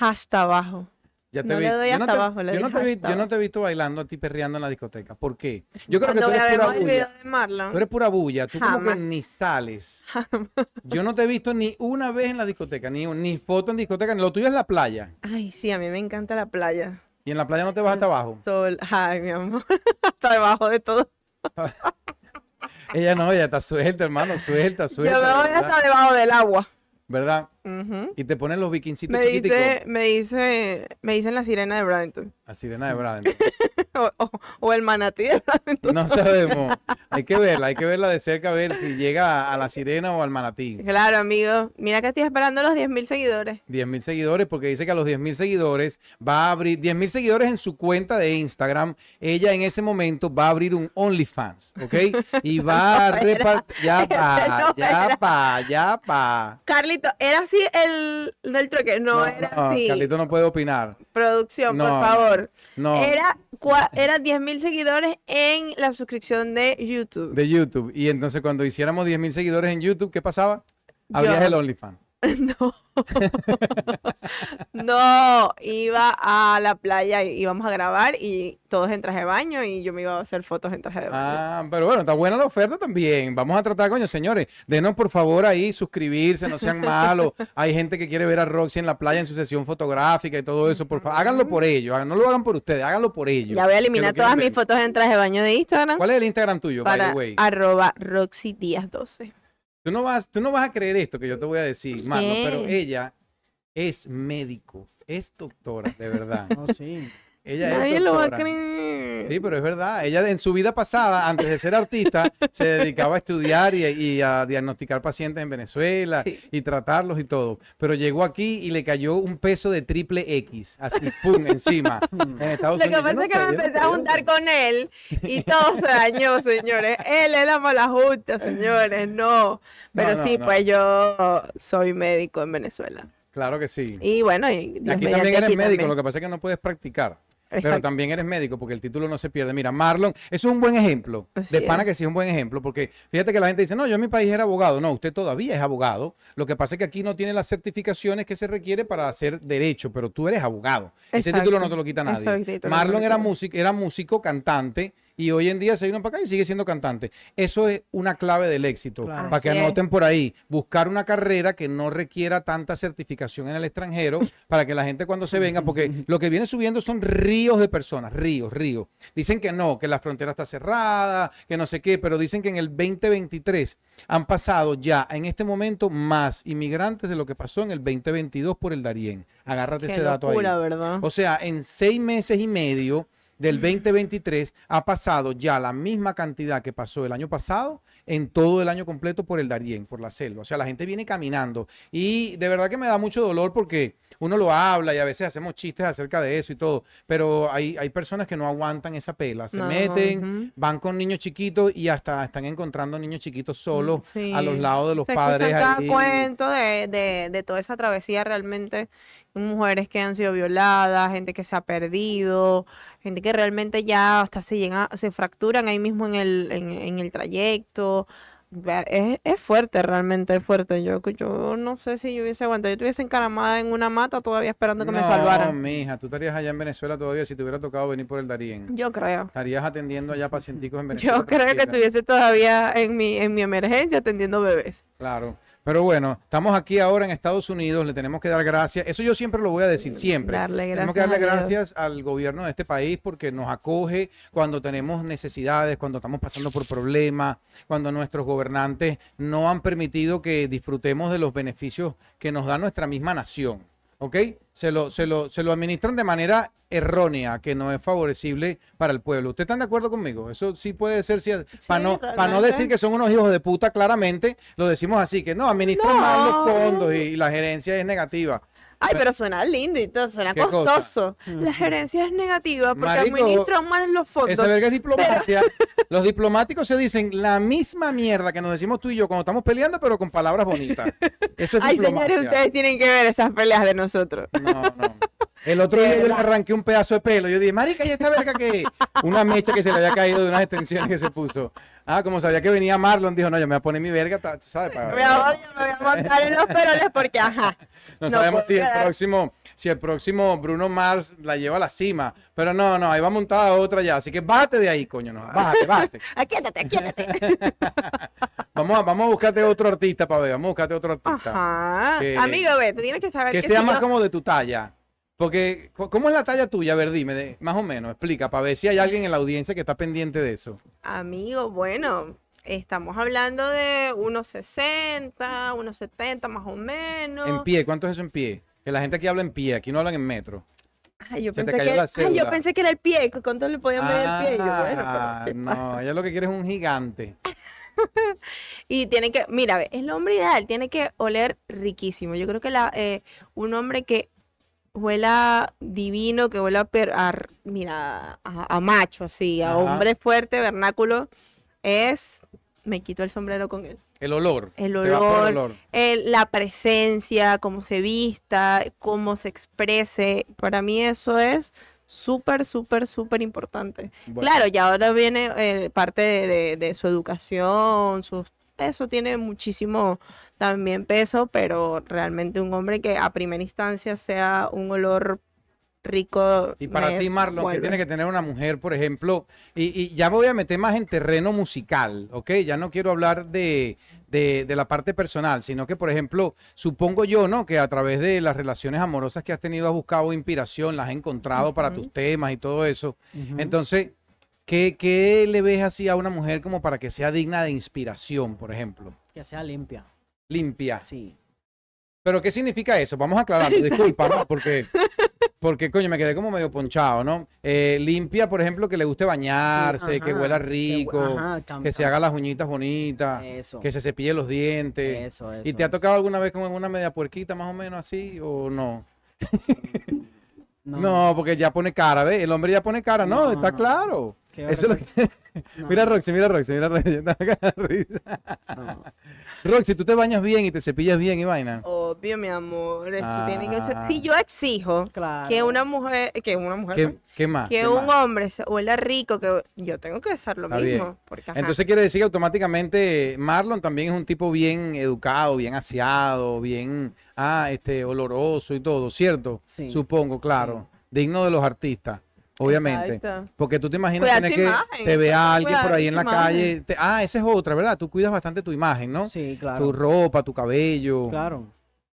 [SPEAKER 2] Hasta abajo.
[SPEAKER 1] Ya te
[SPEAKER 2] no
[SPEAKER 1] vi-
[SPEAKER 2] le doy
[SPEAKER 1] yo no
[SPEAKER 2] hasta
[SPEAKER 1] te-
[SPEAKER 2] abajo, le
[SPEAKER 1] yo no te vi-
[SPEAKER 2] hasta
[SPEAKER 1] yo no
[SPEAKER 2] abajo.
[SPEAKER 1] te he visto bailando a ti perreando en la discoteca. ¿Por qué? Yo creo que
[SPEAKER 2] Cuando
[SPEAKER 1] tú eres pura
[SPEAKER 2] grabemos el video
[SPEAKER 1] bulla.
[SPEAKER 2] de Marlon.
[SPEAKER 1] Tú eres pura bulla. Tú como que
[SPEAKER 2] Jamás.
[SPEAKER 1] ni sales. Yo no te he visto ni una vez en la discoteca, ni, ni foto en discoteca. Lo tuyo es la playa.
[SPEAKER 2] Ay, sí, a mí me encanta la playa.
[SPEAKER 1] Y en la playa no te vas hasta abajo.
[SPEAKER 2] Sol. Ay, mi amor. *laughs* hasta debajo de todo. *laughs*
[SPEAKER 1] Ella no, ella está suelta, hermano. Suelta, suelta. *laughs*
[SPEAKER 2] Yo me voy hasta debajo del agua.
[SPEAKER 1] ¿Verdad? Y te ponen los bikincitos
[SPEAKER 2] Me
[SPEAKER 1] chiquiticos.
[SPEAKER 2] dice, me dice, me dicen la sirena de Bradenton.
[SPEAKER 1] La sirena de Bradenton. *laughs* *laughs*
[SPEAKER 2] O, o- o el manatí. *laughs*
[SPEAKER 1] No sabemos. Hay que verla, hay que verla de cerca a ver si llega a la sirena o al manatí.
[SPEAKER 2] Claro, amigo. Mira que estoy esperando los 10.000 seguidores.
[SPEAKER 1] 10 mil seguidores, porque dice que a los 10 mil seguidores va a abrir 10 mil seguidores en su cuenta de Instagram. Ella en ese momento va a abrir un OnlyFans, ¿ok? Y va *laughs* a
[SPEAKER 2] No era-
[SPEAKER 1] repartir. Ya pa,
[SPEAKER 2] no
[SPEAKER 1] ya
[SPEAKER 2] era.
[SPEAKER 1] pa, ya pa.
[SPEAKER 2] Carlito, ¿era así el del trueque? No, era
[SPEAKER 1] no,
[SPEAKER 2] así.
[SPEAKER 1] Carlito no puede opinar.
[SPEAKER 2] Producción, por favor.
[SPEAKER 1] No.
[SPEAKER 2] Era, cua- era 10.000 seguidores en la suscripción de YouTube.
[SPEAKER 1] De YouTube. Y entonces cuando hiciéramos 10 mil seguidores en YouTube, ¿qué pasaba? Abrías
[SPEAKER 2] Yo-
[SPEAKER 1] el OnlyFans. *laughs*
[SPEAKER 2] No. no, iba a la playa y íbamos a grabar y todos en traje de baño y yo me iba a hacer fotos en traje de baño.
[SPEAKER 1] Ah, pero bueno, está buena la oferta también. Vamos a tratar, coño, señores. Denos por favor ahí suscribirse, no sean malos. *laughs* Hay gente que quiere ver a Roxy en la playa en su sesión fotográfica y todo eso. Por favor, háganlo por ellos. No lo hagan por ustedes, háganlo por ellos.
[SPEAKER 2] ya voy a eliminar todas mis fotos en traje de baño de Instagram
[SPEAKER 1] ¿Cuál es el Instagram tuyo, by
[SPEAKER 2] para
[SPEAKER 1] the way?
[SPEAKER 2] arroba Roxy Díaz 12.
[SPEAKER 1] Tú no, vas, tú no vas a creer esto que yo te voy a decir, Marlon, pero ella es médico, es doctora, de verdad. *laughs*
[SPEAKER 3] Oh, sí.
[SPEAKER 1] Ella
[SPEAKER 2] Nadie
[SPEAKER 1] es
[SPEAKER 2] lo va a creer.
[SPEAKER 1] Sí, pero es verdad. Ella en su vida pasada, antes de ser artista, *laughs* se dedicaba a estudiar y, y a diagnosticar pacientes en Venezuela
[SPEAKER 2] Sí.
[SPEAKER 1] y tratarlos y todo. Pero llegó aquí y le cayó un peso de triple X, así, pum, encima. *laughs* En Estados
[SPEAKER 2] Lo que
[SPEAKER 1] Unidos.
[SPEAKER 2] Pasa es que me empecé a juntar con él y todo se dañó, señores. Él es la mala junta, señores, *laughs* no. Pero
[SPEAKER 1] no,
[SPEAKER 2] sí,
[SPEAKER 1] no.
[SPEAKER 2] pues yo soy médico en Venezuela.
[SPEAKER 1] Claro que sí.
[SPEAKER 2] Y bueno, y Dios
[SPEAKER 1] aquí también eres
[SPEAKER 2] aquí
[SPEAKER 1] médico,
[SPEAKER 2] también.
[SPEAKER 1] lo que pasa es que no puedes practicar. Pero también eres médico porque el título no se pierde. Mira, Marlon, eso es un buen ejemplo.
[SPEAKER 2] Así
[SPEAKER 1] de pana
[SPEAKER 2] es.
[SPEAKER 1] que sí es un buen ejemplo porque fíjate que la gente dice, no, yo en mi país era abogado. No, usted todavía es abogado. Lo que pasa es que aquí no tiene las certificaciones que se requiere para hacer derecho, pero tú eres abogado. Ese
[SPEAKER 2] Exacto.
[SPEAKER 1] título no te lo quita nadie.
[SPEAKER 2] Ese
[SPEAKER 1] Marlon
[SPEAKER 2] lo
[SPEAKER 1] era músico, era músico, cantante. Y hoy en día se vino para acá y sigue siendo cantante. Eso es una clave del éxito.
[SPEAKER 3] Claro.
[SPEAKER 1] Para que
[SPEAKER 2] es.
[SPEAKER 1] anoten por ahí. Buscar una carrera que no requiera tanta certificación en el extranjero para que la gente cuando se venga, porque *laughs* lo que viene subiendo son ríos de personas, ríos, ríos. Dicen que no, que la frontera está cerrada, que no sé qué, pero dicen que en el 2023 han pasado ya en este momento más inmigrantes de lo que pasó en el 2022 por el Darién. Agárrate
[SPEAKER 2] Qué
[SPEAKER 1] ese dato ahí.
[SPEAKER 2] ¿verdad?
[SPEAKER 1] O sea, en seis meses y medio del 2023 ha pasado ya la misma cantidad que pasó el año pasado en todo el año completo por el Darién, por la selva. O sea, la gente viene caminando. Y de verdad que me da mucho dolor porque uno lo habla y a veces hacemos chistes acerca de eso y todo, pero hay, hay personas que no aguantan esa pela, se
[SPEAKER 2] No,
[SPEAKER 1] meten, van con niños chiquitos y hasta están encontrando niños chiquitos solos
[SPEAKER 2] Sí.
[SPEAKER 1] a los lados de los
[SPEAKER 2] Se
[SPEAKER 1] padres. ahí.
[SPEAKER 2] cuento de, de, de toda esa travesía realmente. Mujeres que han sido violadas, gente que se ha perdido, gente que realmente ya hasta se llega, se fracturan ahí mismo en el, en, en el trayecto. Es, es fuerte, realmente es fuerte. Yo, yo no sé si yo hubiese aguantado. Yo estuviese encaramada en una mata todavía esperando que me
[SPEAKER 1] No,
[SPEAKER 2] salvaran.
[SPEAKER 1] mija, tú estarías allá en Venezuela todavía si te hubiera tocado venir por el Darién.
[SPEAKER 2] Yo creo.
[SPEAKER 1] Estarías atendiendo allá pacienticos en *laughs* Venezuela.
[SPEAKER 2] Yo creo que estuviese todavía en mi, en mi emergencia atendiendo bebés.
[SPEAKER 1] Claro. Pero bueno, estamos aquí ahora en Estados Unidos, le tenemos que dar gracias. Eso yo siempre lo voy a decir, siempre.
[SPEAKER 2] Darle
[SPEAKER 1] tenemos que
[SPEAKER 2] gracias
[SPEAKER 1] darle gracias al gobierno de este país porque nos acoge cuando tenemos necesidades, cuando estamos pasando por problemas, cuando nuestros gobernantes no han permitido que disfrutemos de los beneficios que nos da nuestra misma nación. ¿Ok? Se lo, se lo, se lo administran de manera errónea, que no es favorecible para el pueblo. ¿Ustedes están de acuerdo conmigo? Eso sí puede ser, si- para no, para no decir que son unos hijos de puta, claramente lo decimos así, que no, administran mal los
[SPEAKER 2] No.
[SPEAKER 1] fondos y, la gerencia es negativa.
[SPEAKER 2] Ay, pero suena lindo y todo, suena costoso. La gerencia es negativa porque
[SPEAKER 1] Marico,
[SPEAKER 2] administran mal los fondos.
[SPEAKER 1] Esa verga es diplomacia. *laughs* Los diplomáticos se dicen la misma mierda que nos decimos tú y yo cuando estamos peleando, pero con palabras bonitas. Eso es
[SPEAKER 2] Ay,
[SPEAKER 1] diplomacia.
[SPEAKER 2] señores, ustedes tienen que ver esas peleas de nosotros.
[SPEAKER 1] No, no. El otro día yo le arranqué un pedazo de pelo. Yo dije, marica, ¿y esta verga qué? es?". Una mecha que se le había caído de unas extensiones que se puso. Ah, como sabía que venía Marlon, dijo, no, yo me voy a poner mi verga, ¿sabes? Para-
[SPEAKER 2] Me voy a, me voy a montar en los peroles porque, ajá.
[SPEAKER 1] No,
[SPEAKER 2] No
[SPEAKER 1] sabemos si el próximo, si el próximo Bruno Mars la lleva a la cima. Pero no, no, ahí va montada otra ya. Así que bájate de ahí, coño, no. Bájate, bájate. *laughs*
[SPEAKER 2] Aquíétate, aquíétate. *laughs*
[SPEAKER 1] Vamos a, vamos a buscarte otro artista para ver. Vamos a buscarte otro artista.
[SPEAKER 2] Ajá.
[SPEAKER 1] Que-
[SPEAKER 2] Amigo, ve, tú tienes que saber
[SPEAKER 1] Que
[SPEAKER 2] que
[SPEAKER 1] sea más como de tu talla. Porque, ¿cómo es la talla tuya? A ver, dime, de- más o menos, explica, para ver si hay alguien en la audiencia que está pendiente de eso.
[SPEAKER 2] Amigo, bueno, estamos hablando de unos 60, unos 70 más o menos.
[SPEAKER 1] En pie, ¿cuánto es eso en pie? Que la gente aquí habla en pie, aquí no hablan en metro.
[SPEAKER 2] Ay, yo
[SPEAKER 1] Se te
[SPEAKER 2] pensé
[SPEAKER 1] cayó
[SPEAKER 2] que,
[SPEAKER 1] la
[SPEAKER 2] ay, yo pensé que era el pie, cuánto le podían medir el pie. Y yo, bueno,
[SPEAKER 1] Ah,
[SPEAKER 2] pero *laughs* ¿qué pasa?
[SPEAKER 1] no, ella lo que quiere es un gigante. *laughs*
[SPEAKER 2] Y tiene que, mira, el hombre ideal tiene que oler riquísimo. Yo creo que la, eh, un hombre que huela divino, que huela per- a, mira, a, a macho, así, a
[SPEAKER 1] Ajá.
[SPEAKER 2] hombre fuerte, vernáculo, es, me quito el sombrero con él.
[SPEAKER 1] El olor.
[SPEAKER 2] El olor,
[SPEAKER 1] el olor.
[SPEAKER 2] El- la presencia, cómo se vista, cómo se exprese, para mí eso es súper, súper, súper importante.
[SPEAKER 1] Bueno.
[SPEAKER 2] Claro, y ahora viene eh, parte de, de- de su educación, sus- eso tiene muchísimo también peso, pero realmente un hombre que a primera instancia sea un olor rico.
[SPEAKER 1] Y para
[SPEAKER 2] me
[SPEAKER 1] ti, Marlon, que tiene que tener una mujer, por ejemplo, y, y ya me voy a meter más en terreno musical, ¿ok? Ya no quiero hablar de, de- de la parte personal, sino que, por ejemplo, supongo yo, ¿no? Que a través de las relaciones amorosas que has tenido has buscado inspiración, las has encontrado para tus temas y todo eso. Entonces, ¿qué, qué le ves así a una mujer como para que sea digna de inspiración, por ejemplo?
[SPEAKER 3] que sea limpia.
[SPEAKER 1] Limpia.
[SPEAKER 3] Sí.
[SPEAKER 1] ¿Pero qué significa eso? Vamos a aclararlo, *laughs* disculpa, ¿no? Porque Porque, coño, me quedé como medio ponchado, ¿no? Eh, limpia, por ejemplo, que le guste bañarse, que
[SPEAKER 3] ajá,
[SPEAKER 1] huela
[SPEAKER 3] que
[SPEAKER 1] rico,
[SPEAKER 3] ajá, cam-
[SPEAKER 1] que se haga las uñitas bonitas,
[SPEAKER 3] Eso.
[SPEAKER 1] que se cepille los dientes.
[SPEAKER 3] Eso,
[SPEAKER 1] ¿Y
[SPEAKER 3] eso,
[SPEAKER 1] te ha tocado alguna vez con una media puerquita más o menos así o *laughs* no? No, porque ya pone cara, ¿ves? El hombre ya pone cara, no,
[SPEAKER 3] No,
[SPEAKER 1] está claro. Eso es lo que... *laughs*
[SPEAKER 3] No,
[SPEAKER 1] Mira Roxy, mira Roxy, mira Roxy. *laughs*
[SPEAKER 3] no.
[SPEAKER 1] Roxy, tú te bañas bien y te cepillas bien y vaina.
[SPEAKER 2] Obvio, mi amor. esto tiene que-
[SPEAKER 1] Ah.
[SPEAKER 2] Si yo exijo
[SPEAKER 3] Claro.
[SPEAKER 2] que una mujer, que una mujer,
[SPEAKER 1] ¿Qué,
[SPEAKER 2] no,
[SPEAKER 1] qué más?
[SPEAKER 2] que
[SPEAKER 1] ¿Qué
[SPEAKER 2] un
[SPEAKER 1] más?
[SPEAKER 2] hombre se huela rico, que yo tengo que hacer lo
[SPEAKER 1] Está
[SPEAKER 2] mismo. Porque.
[SPEAKER 1] Entonces quiere decir que automáticamente Marlon también es un tipo bien educado, bien aseado, bien ah, este, oloroso y todo, ¿cierto?
[SPEAKER 3] Sí.
[SPEAKER 1] Supongo, claro. Digno de los artistas, obviamente.
[SPEAKER 2] Exacto.
[SPEAKER 1] Porque tú te imaginas tener
[SPEAKER 2] tu
[SPEAKER 1] que
[SPEAKER 2] imagen,
[SPEAKER 1] te vea alguien por ahí en
[SPEAKER 2] tu
[SPEAKER 1] la
[SPEAKER 2] imagen.
[SPEAKER 1] calle. te- ah, esa es otra, ¿verdad? Tú cuidas bastante tu imagen, ¿no?
[SPEAKER 3] Sí,
[SPEAKER 1] Tu
[SPEAKER 3] claro.
[SPEAKER 1] ropa, tu cabello.
[SPEAKER 3] Claro.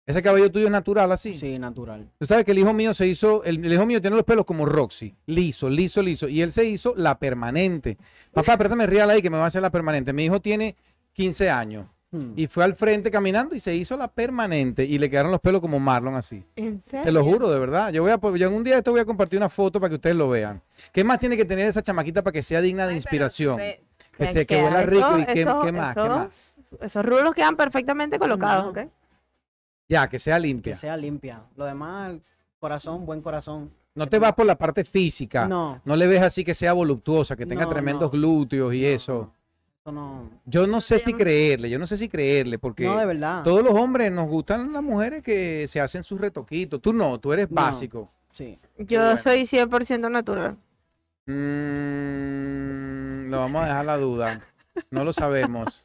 [SPEAKER 1] Ese cabello tuyo es natural así.
[SPEAKER 3] Sí, natural.
[SPEAKER 1] Tú sabes que el hijo mío se hizo, el, el hijo mío tiene los pelos como Roxy, liso, liso, liso, y él se hizo la permanente. Papá, préstame real ahí que me va a hacer la permanente. Mi hijo tiene 15 años
[SPEAKER 3] Hmm.
[SPEAKER 1] y fue al frente caminando y se hizo la permanente y le quedaron los pelos como Marlon así.
[SPEAKER 2] ¿En serio?
[SPEAKER 1] Te lo juro, de verdad. Yo voy a, yo en un día esto voy a compartir una foto para que ustedes lo vean. ¿Qué más tiene que tener esa chamaquita para que sea digna de
[SPEAKER 2] Ay,
[SPEAKER 1] inspiración?
[SPEAKER 2] te-
[SPEAKER 1] Que se- que huela rico y qué-
[SPEAKER 2] eso-
[SPEAKER 1] qué más, qué
[SPEAKER 2] esos-
[SPEAKER 1] más.
[SPEAKER 2] Esos rulos quedan perfectamente colocados,
[SPEAKER 3] No.
[SPEAKER 2] ¿ok?
[SPEAKER 1] Ya, que sea
[SPEAKER 3] Que
[SPEAKER 1] limpia.
[SPEAKER 3] sea limpia. Lo demás, corazón, buen corazón.
[SPEAKER 1] No te vas por la parte física.
[SPEAKER 3] No.
[SPEAKER 1] No le ves así que sea voluptuosa, que tenga
[SPEAKER 3] No,
[SPEAKER 1] tremendos
[SPEAKER 3] no.
[SPEAKER 1] glúteos y
[SPEAKER 3] No,
[SPEAKER 1] eso.
[SPEAKER 3] No.
[SPEAKER 1] Yo no sé si creerle, yo no sé si creerle, porque
[SPEAKER 3] No, de verdad.
[SPEAKER 1] todos los hombres nos gustan las mujeres que se hacen sus retoquitos. Tú no, tú eres
[SPEAKER 3] No.
[SPEAKER 1] básico.
[SPEAKER 3] Sí.
[SPEAKER 2] Yo
[SPEAKER 1] bueno.
[SPEAKER 2] soy 100% natural.
[SPEAKER 1] Mm, lo vamos a dejar la duda. No lo sabemos.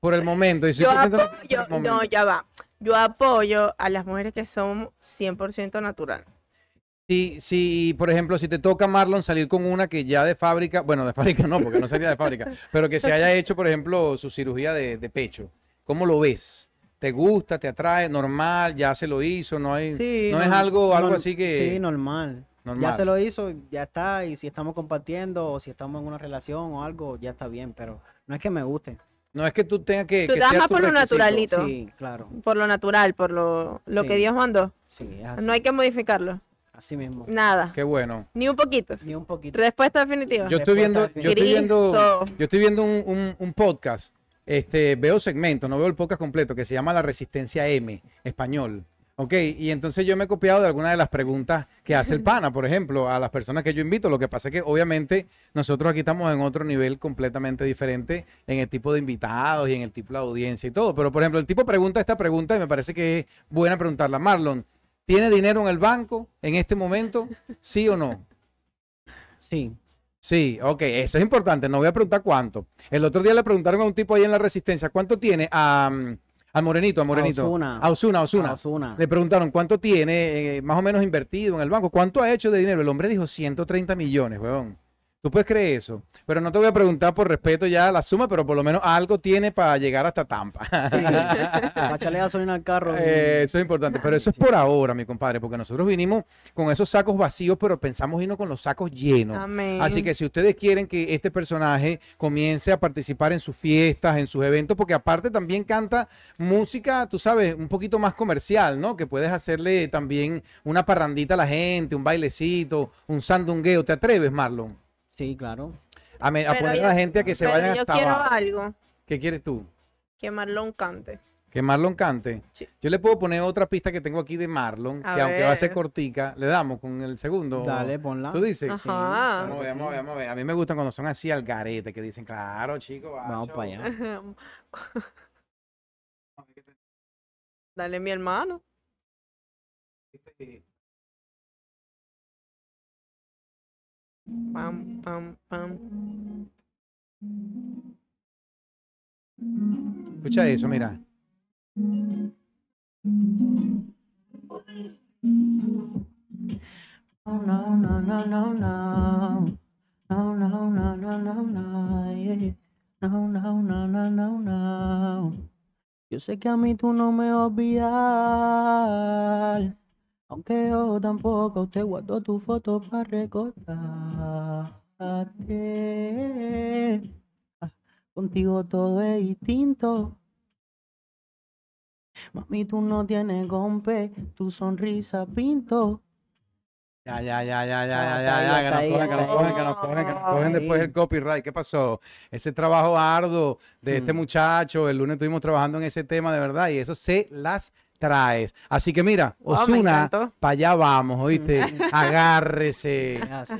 [SPEAKER 1] Por el momento. y
[SPEAKER 2] Yo
[SPEAKER 1] 100% por el
[SPEAKER 2] apoyo, no, ya va. Yo apoyo a las mujeres que son 100% natural.
[SPEAKER 1] Si, si, por ejemplo, si te toca Marlon salir con una que ya de fábrica, bueno, de fábrica no, porque no sería de fábrica, *laughs* pero que se haya hecho, por ejemplo, su cirugía de, de pecho, ¿cómo lo ves? ¿Te gusta? ¿Te atrae? ¿Normal? ¿Ya se lo hizo? ¿No hay?
[SPEAKER 3] Sí,
[SPEAKER 1] no es algo, algo así que...
[SPEAKER 3] Sí, normal.
[SPEAKER 1] normal.
[SPEAKER 3] Ya se lo hizo, ya está. Y si estamos compartiendo o si estamos en una relación o algo, ya está bien. Pero no es que me guste.
[SPEAKER 1] No es que tú tengas que...
[SPEAKER 2] Tú
[SPEAKER 1] que
[SPEAKER 2] te vas
[SPEAKER 1] sea
[SPEAKER 2] más
[SPEAKER 1] tu
[SPEAKER 2] por lo naturalito.
[SPEAKER 3] Sí, claro.
[SPEAKER 2] Por lo natural, por lo, lo que. Dios mandó.
[SPEAKER 3] Sí, es así,
[SPEAKER 2] No hay que modificarlo.
[SPEAKER 3] Así mismo.
[SPEAKER 2] Nada.
[SPEAKER 1] Qué bueno.
[SPEAKER 2] Ni un poquito.
[SPEAKER 3] Ni un poquito.
[SPEAKER 2] Respuesta definitiva.
[SPEAKER 1] Yo estoy viendo, yo estoy viendo, yo estoy viendo un, un- un podcast. Este, veo segmentos, no veo el podcast completo, que se llama La Resistencia M, español. Ok, y entonces yo me he copiado de algunas de las preguntas que hace el pana, por ejemplo, a las personas que yo invito. Lo que pasa es que obviamente nosotros aquí estamos en otro nivel completamente diferente en el tipo de invitados y en el tipo de audiencia y todo. Pero, por ejemplo, el tipo pregunta esta pregunta y me parece que es buena preguntarla. Marlon, ¿tiene dinero en el banco en este momento? ¿Sí o no?
[SPEAKER 3] Sí.
[SPEAKER 1] Sí, ok, eso es importante. No voy a preguntar cuánto. El otro día le preguntaron a un tipo ahí en la Resistencia, ¿cuánto tiene? A, al Morenito, a Morenito. A Osuna, a Ozuna.
[SPEAKER 3] A Ozuna.
[SPEAKER 1] Le preguntaron cuánto tiene eh, más o menos invertido en el banco. ¿Cuánto ha hecho de dinero? El hombre dijo 130 millones, weón. ¿Tú puedes creer eso? Pero no te voy a preguntar por respeto ya la suma, pero por lo menos algo tiene para llegar hasta Tampa.
[SPEAKER 3] Para echarle gasolina al carro.
[SPEAKER 1] Eh, eso es importante, pero eso es por ahora, mi compadre, porque nosotros vinimos con esos sacos vacíos, pero pensamos irnos con los sacos llenos.
[SPEAKER 2] Amén.
[SPEAKER 1] Así que si ustedes quieren que este personaje comience a participar en sus fiestas, en sus eventos, porque aparte también canta música, tú sabes, un poquito más comercial, ¿no? Que puedes hacerle también una parrandita a la gente, un bailecito, un sandungueo. ¿Te atreves, Marlon?
[SPEAKER 3] Sí, claro.
[SPEAKER 1] A, me- a poner
[SPEAKER 2] yo-
[SPEAKER 1] a la gente a que se
[SPEAKER 2] Pero
[SPEAKER 1] vayan
[SPEAKER 2] yo
[SPEAKER 1] hasta
[SPEAKER 2] quiero
[SPEAKER 1] abajo.
[SPEAKER 2] algo.
[SPEAKER 1] ¿Qué quieres tú?
[SPEAKER 2] Que Marlon cante.
[SPEAKER 1] Que Marlon cante.
[SPEAKER 2] Sí.
[SPEAKER 1] Yo le puedo poner otra pista que tengo aquí de Marlon,
[SPEAKER 2] A
[SPEAKER 1] que aunque va a ser cortica, le damos con el segundo.
[SPEAKER 3] Dale, ponla.
[SPEAKER 1] ¿Tú dices?
[SPEAKER 2] Ajá.
[SPEAKER 1] Vamos a ver, vamos a ver, vamos a ver. A mí me gustan cuando son así al garete, que dicen, claro, chicos.
[SPEAKER 3] Vamos para allá. *laughs*
[SPEAKER 2] Dale, mi hermano. Pam, pam, pam.
[SPEAKER 1] Escucha eso, mira.
[SPEAKER 4] No, no, no, no, no, no. No, no, no, no, no, no. yeah. No, no, no, no, no, no. Yo sé que a mí tú no me vas a olvidar. Aunque yo tampoco te guardo tu foto para recordarte. Ah, Contigo todo es distinto. Mami, tú no tienes golpe, tu sonrisa pinto.
[SPEAKER 1] Ya, ya, ya, ya, ya,
[SPEAKER 3] Ah,
[SPEAKER 1] ya, ya, ya, que nos
[SPEAKER 3] ahí,
[SPEAKER 1] cogen, que nos cogen,
[SPEAKER 3] ahí.
[SPEAKER 1] que nos cogen, que nos cogen después
[SPEAKER 3] Ahí.
[SPEAKER 1] el copyright. ¿Qué pasó? Ese trabajo arduo de este
[SPEAKER 3] Mm.
[SPEAKER 1] muchacho, el lunes estuvimos trabajando en ese tema de verdad y eso se las traes. Así que mira,
[SPEAKER 2] me
[SPEAKER 1] Osuna, para allá vamos, ¿oíste? *laughs* Agárrese.
[SPEAKER 3] Es así.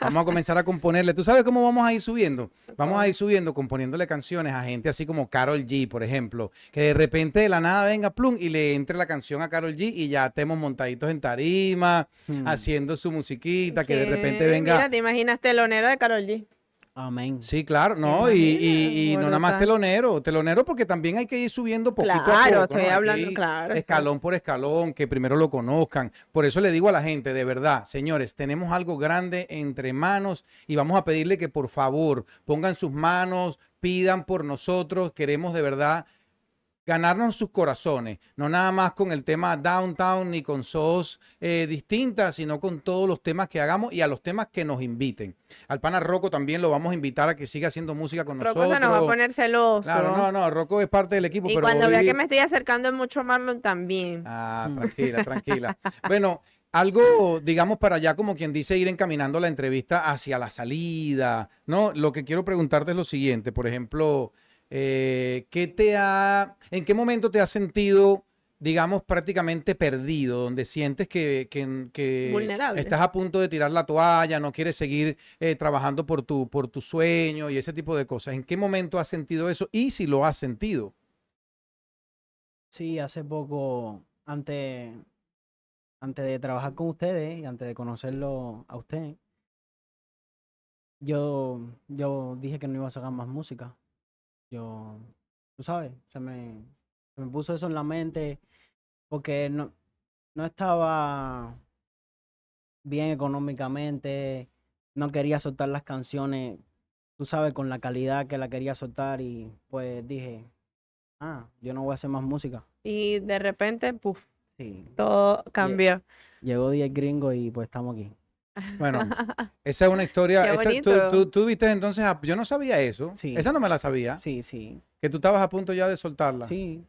[SPEAKER 1] Vamos a comenzar a componerle. ¿Tú sabes cómo vamos a ir subiendo? Vamos a ir subiendo, componiéndole canciones a gente así como Carol G, por ejemplo. Que de repente de la nada venga plum y le entre la canción a Carol G y ya estemos montaditos en tarima,
[SPEAKER 3] Mm.
[SPEAKER 1] haciendo su musiquita, que de repente venga.
[SPEAKER 2] Mira, te imaginas telonero de Carol G.
[SPEAKER 3] Amén.
[SPEAKER 1] Sí, claro, no, y, y- y no nada más telonero, telonero porque también hay que ir subiendo poquito a
[SPEAKER 2] Claro,
[SPEAKER 1] ¿no?
[SPEAKER 2] estoy hablando,
[SPEAKER 1] Aquí,
[SPEAKER 2] claro.
[SPEAKER 1] Escalón por escalón, que primero lo conozcan. Por eso le digo a la gente, de verdad, señores, tenemos algo grande entre manos y vamos a pedirle que por favor pongan sus manos, pidan por nosotros, queremos de verdad ganarnos sus corazones, no nada más con el tema downtown ni con sos eh, distintas, sino con todos los temas que hagamos y a los temas que nos inviten. Al pana Rocco también lo vamos a invitar a que siga haciendo música con
[SPEAKER 2] Rocco
[SPEAKER 1] nosotros.
[SPEAKER 2] se nos va a poner celoso.
[SPEAKER 1] Claro, no, no, Rocco es parte del equipo,
[SPEAKER 2] y
[SPEAKER 1] pero
[SPEAKER 2] cuando vea que me estoy acercando mucho a Marlon también.
[SPEAKER 1] Ah, tranquila, tranquila. Bueno, algo, digamos, para allá, como quien dice, ir encaminando la entrevista hacia la salida, ¿no? Lo que quiero preguntarte es lo siguiente, por ejemplo, eh, ¿qué te ha, en qué momento te has sentido, digamos, prácticamente perdido, donde sientes que, que- estás a punto de tirar la toalla, no quieres seguir eh, trabajando por tu, por tu sueño y ese tipo de cosas? ¿En qué momento has sentido eso y si lo has sentido?
[SPEAKER 3] Sí, hace poco, antes, antes de trabajar con ustedes y antes de conocerlo a usted, yo, yo dije que no iba a sacar más música. Yo, tú sabes, se me, se me puso eso en la mente porque no, no estaba bien económicamente, no quería soltar las canciones, tú sabes, con la calidad que la quería soltar y pues dije, ah, yo no voy a hacer más música.
[SPEAKER 2] Y de repente, puf,
[SPEAKER 3] Sí.
[SPEAKER 2] todo cambió.
[SPEAKER 3] Llegó 10 gringo y pues estamos aquí.
[SPEAKER 1] Bueno, *laughs* esa es una historia.
[SPEAKER 2] Qué
[SPEAKER 1] tú,
[SPEAKER 2] bonito.
[SPEAKER 1] tú- tú viste entonces, a- yo no sabía eso.
[SPEAKER 3] Sí.
[SPEAKER 1] Esa no me la sabía.
[SPEAKER 3] Sí, sí.
[SPEAKER 1] Que tú estabas a punto ya de soltarla.
[SPEAKER 3] Sí.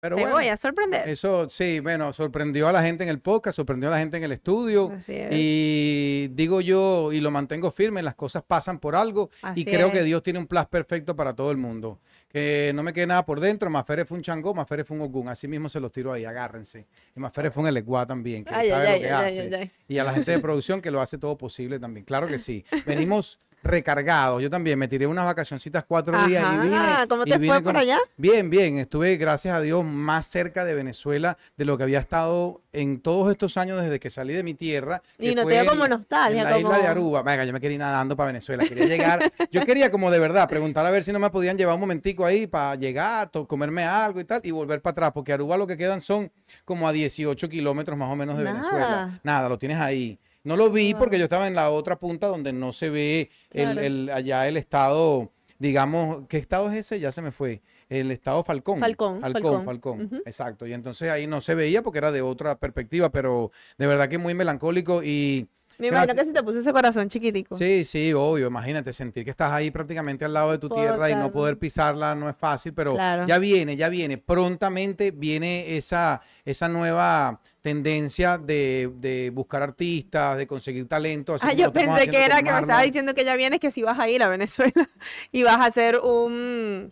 [SPEAKER 1] Pero
[SPEAKER 2] Te
[SPEAKER 1] bueno,
[SPEAKER 2] voy a sorprender.
[SPEAKER 1] eso sí, bueno, sorprendió a la gente en el podcast, sorprendió a la gente en el estudio.
[SPEAKER 2] Así es.
[SPEAKER 1] Y digo yo, y lo mantengo firme, las cosas pasan por algo. y
[SPEAKER 2] así
[SPEAKER 1] creo que. Dios tiene un plan perfecto para todo el mundo. Que no me quede nada por dentro. Mafere fue un changó, Mafere fue un ogún. Así mismo se los tiro ahí, agárrense. Y Mafere fue un eleguá también, que
[SPEAKER 2] Ay,
[SPEAKER 1] sabe
[SPEAKER 2] ay,
[SPEAKER 1] lo que
[SPEAKER 2] ay,
[SPEAKER 1] hace. y a la gente de producción que lo hace todo posible también. Claro que sí. *laughs* Venimos recargados. Yo también me tiré unas vacacioncitas cuatro días y vine.
[SPEAKER 2] ¿cómo te fue por
[SPEAKER 1] con-
[SPEAKER 2] allá?
[SPEAKER 1] Bien, bien. Estuve, gracias a Dios, más cerca de Venezuela de lo que había estado en todos estos años desde que salí de mi tierra.
[SPEAKER 2] Y no te dio como nostalgia,
[SPEAKER 1] en la isla de Aruba. Venga, yo me quería ir nadando para Venezuela. Quería llegar. Yo quería como de verdad preguntar a ver si no me podían llevar un momentico ahí para llegar, comerme algo y tal y volver para atrás. Porque Aruba lo que quedan son como a 18 kilómetros más o menos de Venezuela.
[SPEAKER 2] Nada.
[SPEAKER 1] Nada, lo tienes ahí. No lo vi
[SPEAKER 2] Wow.
[SPEAKER 1] porque yo estaba en la otra punta donde no se ve el,
[SPEAKER 2] Claro.
[SPEAKER 1] el- allá el estado, digamos, ¿qué estado es ese? Ya se me fue. El estado Falcón.
[SPEAKER 2] Falcón,
[SPEAKER 1] Falcón,
[SPEAKER 2] Falcón.
[SPEAKER 1] Falcón.
[SPEAKER 2] Ujú.
[SPEAKER 1] Exacto. Y entonces ahí no se veía porque era de otra perspectiva, pero de verdad que muy melancólico y
[SPEAKER 2] Me imagino que se te puso ese corazón chiquitico.
[SPEAKER 1] sí, sí, obvio. Imagínate sentir que estás ahí prácticamente al lado de tu tierra y no poder pisarla no es fácil, pero
[SPEAKER 2] Claro.
[SPEAKER 1] ya viene, ya viene. Prontamente viene esa, esa nueva tendencia de, de buscar artistas, de conseguir talento. así
[SPEAKER 2] Ah, yo pensé que era que me estaba diciendo que ya vienes, que si vas a ir a Venezuela *laughs* y vas a hacer un,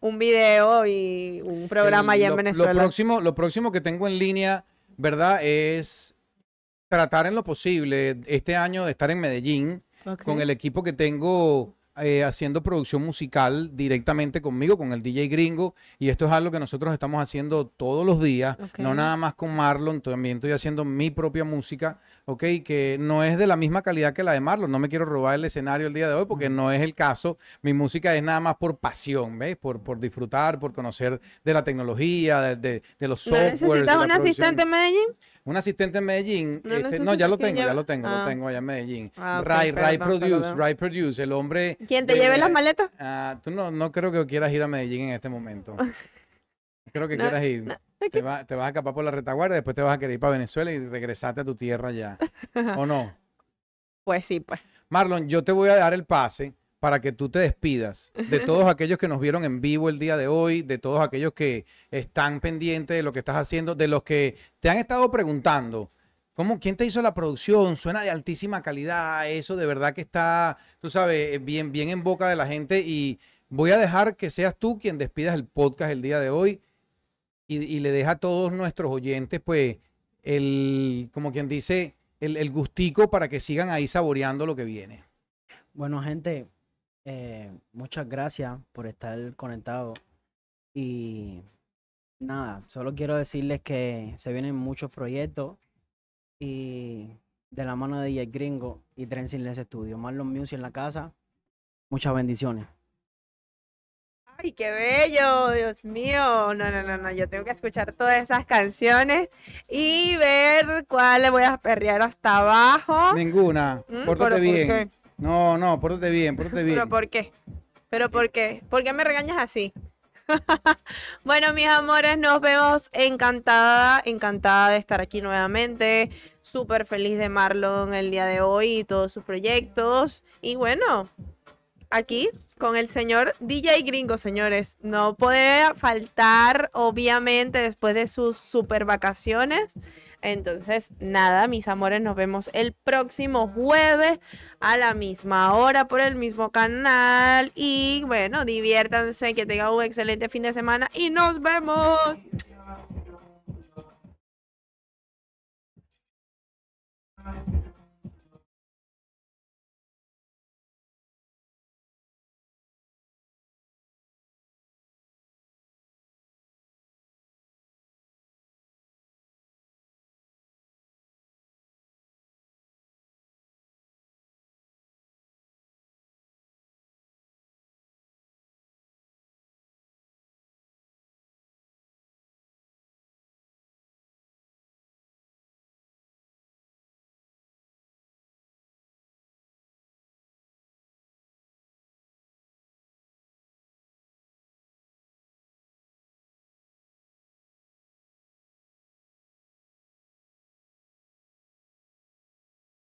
[SPEAKER 2] un video y un programa
[SPEAKER 1] El-
[SPEAKER 2] allá en Venezuela.
[SPEAKER 1] Lo próximo, lo próximo que tengo en línea, ¿verdad? Es tratar en lo posible este año de estar en Medellín con el equipo que tengo eh, haciendo producción musical directamente conmigo, con el DJ gringo. Y esto es algo que nosotros estamos haciendo todos los días, no nada más con Marlon, también estoy haciendo mi propia música, ¿ok? Que no es de la misma calidad que la de Marlon. No me quiero robar el escenario el día de hoy porque no es el caso. Mi música es nada más por pasión, ¿ves? Por, por disfrutar, por conocer de la tecnología, de, de- de los
[SPEAKER 2] ¿No
[SPEAKER 1] softwares. de
[SPEAKER 2] necesitas un asistente en. Medellín?
[SPEAKER 1] Un asistente en Medellín.
[SPEAKER 2] ¿No
[SPEAKER 1] este, no, ya lo tengo, ya lo tengo, lo
[SPEAKER 2] Ah.
[SPEAKER 1] tengo allá en Medellín.
[SPEAKER 2] Ah, ok,
[SPEAKER 1] Ray, Ray Produce,
[SPEAKER 2] perdón.
[SPEAKER 1] Ray Produce, el hombre.
[SPEAKER 2] ¿Quién te
[SPEAKER 1] de-
[SPEAKER 2] lleve las maletas?
[SPEAKER 1] Ah, tú no, no creo que quieras ir a Medellín en este momento. *laughs* No creo que
[SPEAKER 2] No,
[SPEAKER 1] quieras ir.
[SPEAKER 2] no,
[SPEAKER 1] Te, va- te vas a escapar por la retaguardia, después te vas a querer ir para Venezuela y regresarte a tu tierra ya. *laughs* ¿O no?
[SPEAKER 2] Pues sí, pues.
[SPEAKER 1] Marlon, yo te voy a dar el pase para que tú te despidas de *laughs* todos aquellos que nos vieron en vivo el día de hoy, de todos aquellos que están pendientes de lo que estás haciendo, de los que te han estado preguntando. ¿Cómo, ¿Quién te hizo la producción? Suena de altísima calidad. Eso de verdad que está, tú sabes, eh, bien, bien en boca de la gente. Y voy a dejar que seas tú quien despidas el podcast el día de hoy y, y le deja a todos nuestros oyentes, pues, el, como quien dice, el, el gustico para que sigan ahí saboreando lo que viene.
[SPEAKER 3] Bueno, gente, eh, muchas gracias por estar conectado. Y nada, solo quiero decirles que se vienen muchos proyectos y de la mano de DJ Gringo y Trend Silence Studio. Marlon Music en la casa. Muchas bendiciones.
[SPEAKER 2] Ay, qué bello, Dios mío. No, no, no, no. Yo tengo que escuchar todas esas canciones y ver cuál le voy a perrear hasta abajo.
[SPEAKER 1] Ninguna.
[SPEAKER 2] Mm,
[SPEAKER 1] Pórtate
[SPEAKER 2] ¿pero por
[SPEAKER 1] bien.
[SPEAKER 2] qué?
[SPEAKER 1] No, no, pórtate bien, pórtate bien.
[SPEAKER 2] ¿Pero por qué? ¿Pero por qué? ¿Por qué me regañas así? *laughs* bueno, mis amores, nos vemos encantada, encantada de estar aquí nuevamente. Súper feliz de Marlon el día de hoy y todos sus proyectos. Y bueno, aquí con el señor DJ Gringo, señores. No puede faltar, obviamente, después de sus super vacaciones. Entonces, nada, mis amores, nos vemos el próximo jueves a la misma hora por el mismo canal. Y bueno, diviértanse, que tengan un excelente fin de semana y nos vemos.